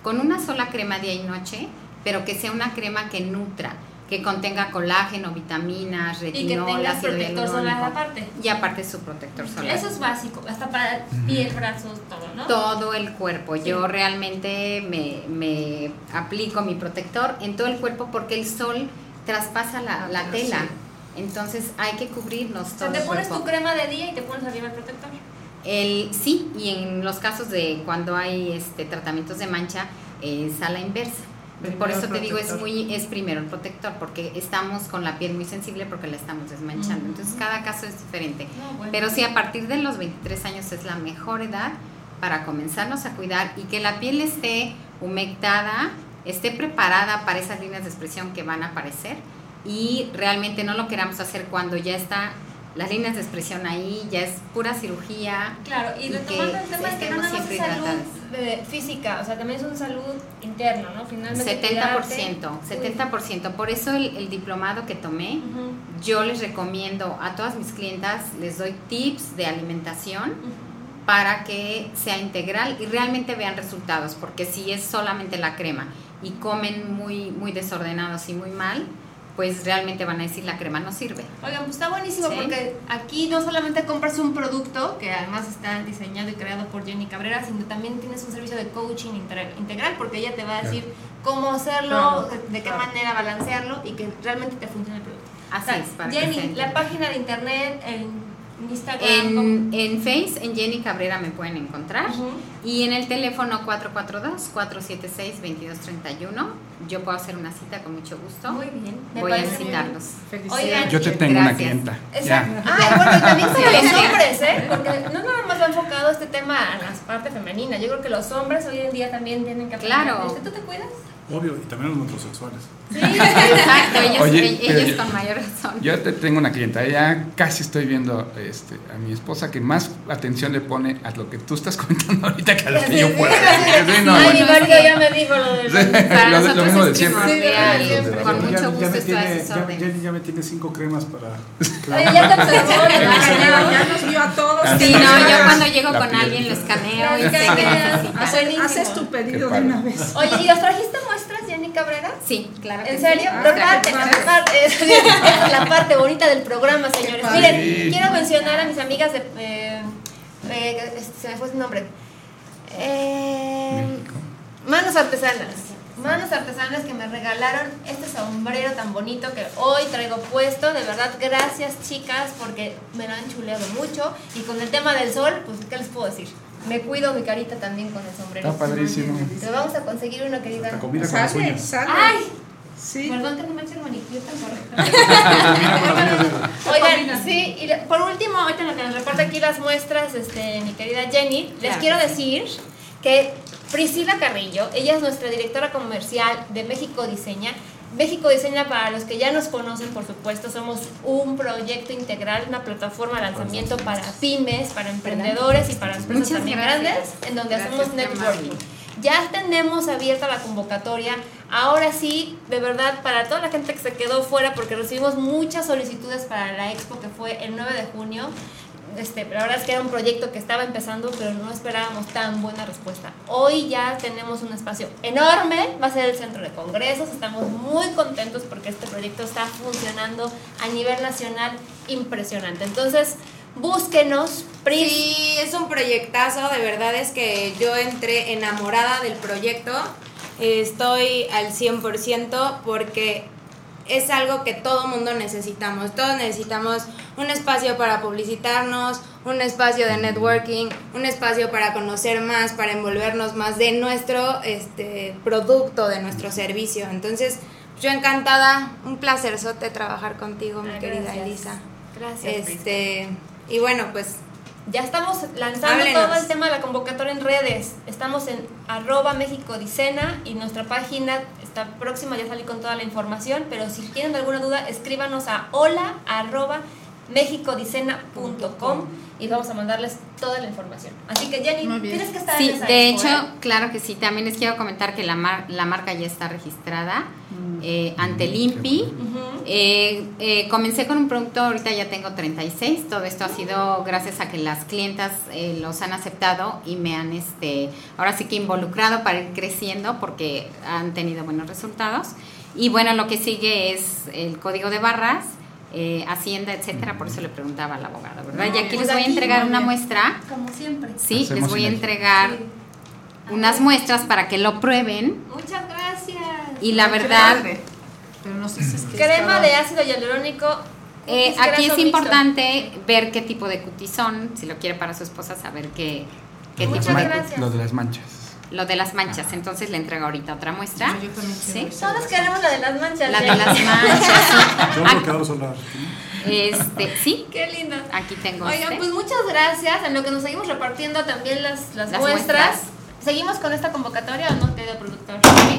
con una sola crema día y noche, pero que sea una crema que nutra, que contenga colágeno, vitaminas, Y que retinol, tengas ácido protector solar hialurónico. aparte. Y aparte su protector solar. Eso es básico, hasta para piel, brazos, todo, ¿no? Todo el cuerpo. Yo realmente me, me aplico mi protector en todo el cuerpo porque el sol traspasa la, la tela. Entonces hay que cubrirnos O todo sea, te el pones cuerpo. tu crema de día y te pones arriba el protector. El, sí, y en los casos de cuando hay este, tratamientos de mancha es a la inversa. Por eso te digo, es muy es primero el protector, porque estamos con la piel muy sensible porque la estamos desmanchando. Entonces, cada caso es diferente. No, bueno. Pero sí, a partir de los 23 años es la mejor edad para comenzarnos a cuidar y que la piel esté humectada, esté preparada para esas líneas de expresión que van a aparecer y realmente no lo queramos hacer cuando ya está las líneas de expresión ahí, ya es pura cirugía. Claro, y y retomando que el tema de que no más es siempre salud hidratadas. física, o sea, también es una salud interna, ¿no? Finalmente. cuidarte. 70%, 70%. Por eso el, el diplomado que tomé, yo les recomiendo a todas mis clientas, les doy tips de alimentación para que sea integral y realmente vean resultados, porque si es solamente la crema y comen muy, muy desordenados y muy mal, pues realmente van a decir la crema no sirve. Oigan, pues está buenísimo Sí. porque aquí no solamente compras un producto, que además está diseñado y creado por Jenny Cabrera, sino también tienes un servicio de coaching integral, porque ella te va a decir cómo hacerlo, Claro, de, qué claro. manera balancearlo y que realmente te funcione el producto. Así O sea, es, para Jenny, la página de internet, en Instagram. En, en Face, en Jenny Cabrera me pueden encontrar. Y en el teléfono 442-476-2231, yo puedo hacer una cita con mucho gusto. Muy bien. me Voy a citarlos. Oigan, Yo te tengo una clienta. Exacto. Ya. Ay, bueno, y también para los hombres, ¿eh? Porque no nada más va enfocado este tema a la parte femenina. Yo creo que los hombres hoy en día también tienen que aprender. Claro. ¿Tú te cuidas? Obvio, y también los metrosexuales. Sí. Exacto, ellos, Oye, ellos yo- con mayor razón. Yo te tengo una clienta, ya casi estoy viendo este, a mi esposa que más atención le pone a lo que tú estás comentando ahorita que a lo que yo puedo. Sí, no, bueno. mi marido ya me dijo lo de Lo de- lo nosotros mismo de siempre. con mucho ya gusto ya, ya me tiene cinco cremas para... Ya te a todos. Sí, no, yo cuando llego La con piel. alguien lo escaneo y sé. Haces tu pedido de una vez. Oye, ¿y los trajiste muestras, Jenny Cabrera? Sí, claro. ¿En serio? Ah. Es, la parte bonita del programa, señores. Miren, quiero mencionar a mis amigas de. Eh, eh, se me fue su nombre. Eh, México. Manos artesanas. Manos artesanas que me regalaron este sombrero tan bonito que hoy traigo puesto. De verdad, gracias chicas porque me lo han chuleado mucho. Y con el tema del sol, pues, ¿qué les puedo decir? Me cuido mi carita también con el sombrero. Está padrísimo. Pero vamos a conseguir una querida. Hasta combina con las Sale, sale. ¡Ay! Sí. Perdón que no me eche el manicure tan. Oigan, sí, y por último, ahorita en lo que nos reporta aquí las muestras, este, mi querida Jenny, les Claro quiero que decir que Priscila Carrillo, ella es nuestra directora comercial de México Diseña. México Diseña, para los que ya nos conocen, por supuesto, somos un proyecto integral, una plataforma de lanzamiento para pymes, para emprendedores y para empresas Muchas también gracias. grandes, en donde Gracias, hacemos networking. Ya tenemos abierta la convocatoria. Ahora sí, de verdad, para toda la gente que se quedó fuera, porque recibimos muchas solicitudes para la expo que fue el 9 de junio. Este, la verdad es que era un proyecto que estaba empezando, pero no esperábamos tan buena respuesta. Hoy ya tenemos un espacio enorme, va a ser el centro de congresos. Estamos muy contentos porque este proyecto está funcionando a nivel nacional impresionante. Entonces, búsquenos, Pris. Sí, es un proyectazo, de verdad es que yo entré enamorada del proyecto, estoy al 100% porque es algo que todo mundo necesitamos, todos necesitamos un espacio para publicitarnos, un espacio de networking, un espacio para conocer más, para envolvernos más de nuestro este, producto, de nuestro servicio. Entonces, yo encantada, un placerzote trabajar contigo, mi querida. Elisa. Gracias. Este, y bueno, pues Ya estamos lanzando Háblenos. todo el tema de la convocatoria en redes. Estamos en arroba México Dicena y nuestra página está próxima, ya salí con toda la información, pero si tienen alguna duda, escríbanos a hola arroba mexicodicena.com y vamos a mandarles toda la información. Así que Jenny, tienes que estar Sí, en esa de expo, hecho, ¿eh? claro que sí. También les quiero comentar que la, mar- la marca ya está registrada eh, ante el qué INPI. Ujú. Eh, eh, comencé con un producto, ahorita ya tengo 36. Todo esto ha sido gracias a que las clientas eh, los han aceptado y me han, este, ahora sí que involucrado para ir creciendo porque han tenido buenos resultados. Y bueno, lo que sigue es el código de barras, eh, Hacienda, etcétera. Por eso le preguntaba al abogado, ¿verdad? y aquí pues les voy a entregar una muestra. Como siempre. Sí, les voy a entregar Sí. unas muestras para que lo prueben. Muchas gracias. Y la verdad. Pero nos dices que Crema estaba- de ácido hialurónico. eh, aquí es mixto. importante ver qué tipo de cutis son, si lo quiere para su esposa, saber qué, qué Muchas tipo de gracias. Lo de las manchas. Lo de las manchas. Entonces le entrego ahorita otra muestra. Yo también ¿Sí? Todos queremos la de las manchas. La de las manchas. Yo bloqueador solar. Este, sí, Qué linda. aquí tengo Oigan, este. pues muchas gracias. En lo que nos seguimos repartiendo también las, las, Las muestras. muestras. ¿Seguimos con esta convocatoria o no, querido productor?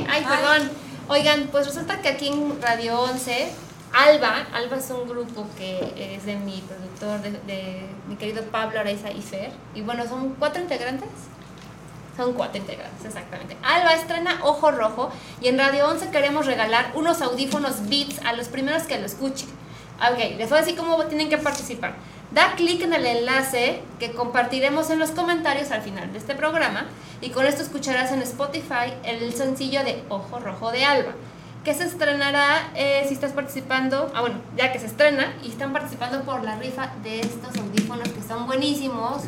Ay, perdón. Oigan, pues resulta que aquí en Radio 11, Alba, Alba es un grupo que es de mi productor, de, de mi querido Pablo Araiza y Fer. Y bueno, son cuatro integrantes. Son cuatro integrantes, exactamente. Alba estrena Ojo Rojo y en Radio 11 queremos regalar unos audífonos Beats a los primeros que lo escuchen. Ok, les voy a decir cómo tienen que participar. Da clic en el enlace que compartiremos en los comentarios al final de este programa y con esto escucharás en Spotify el sencillo de Ojo Rojo de Alba, que se estrenará eh, si estás participando, ah bueno, ya que se estrena y están participando por la rifa de estos audífonos que son buenísimos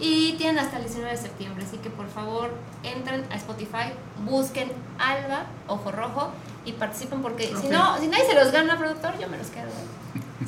y tienen hasta el 19 de septiembre, así que por favor entren a Spotify, busquen Alba Ojo Rojo y participen porque si no, si nadie se los gana productor, yo me los quedo.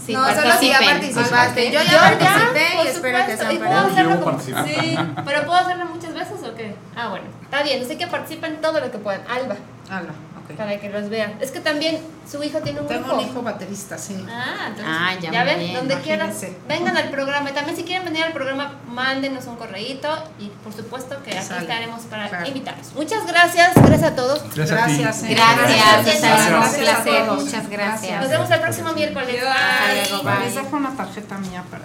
Sí, no, solo si ya participen. participaste. Yo ya Yo participé y espero que sean para como-. Sí, pero puedo hacerlo muchas veces o qué? Ah, bueno, está bien, así que participen todo lo que puedan. Alba, Alba, para que los vean. Es que también su hijo tiene un Tengo grupo. un hijo baterista, sí. Ah, entonces, Ah, ya ya ven, bien, donde quieran, vengan al programa. Y también si quieren venir al programa, mándenos un correíto y por supuesto que aquí Sale, estaremos para claro. invitarlos. Muchas gracias, gracias a todos. Gracias, eh. Gracias, Gracias. Un Gracias placer. Muchas gracias. Nos vemos el próximo miércoles. Bye. luego, bye. Les dejo una tarjeta mía para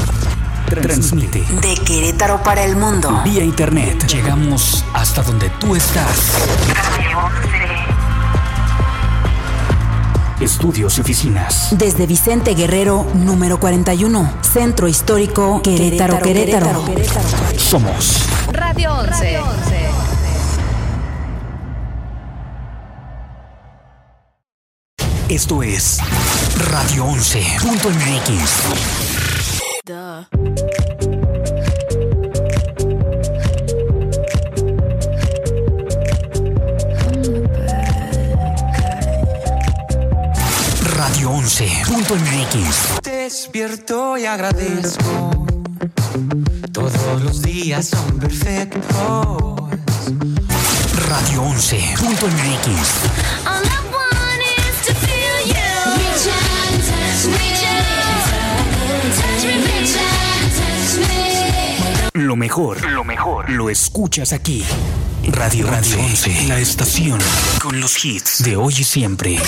Transmite De Querétaro para el mundo. vía internet. Llegamos hasta donde tú estás. Estudios y oficinas. Desde Vicente Guerrero, número 41. Centro Histórico Querétaro, Querétaro. Somos Radio 11. Esto es Radio 11. Radio 11. Punto MX. Despierto y agradezco. Todos los días son perfectos. Radio 11. Lo mejor, lo mejor, lo escuchas aquí. Radio Radio 11, la estación con los hits de hoy y siempre.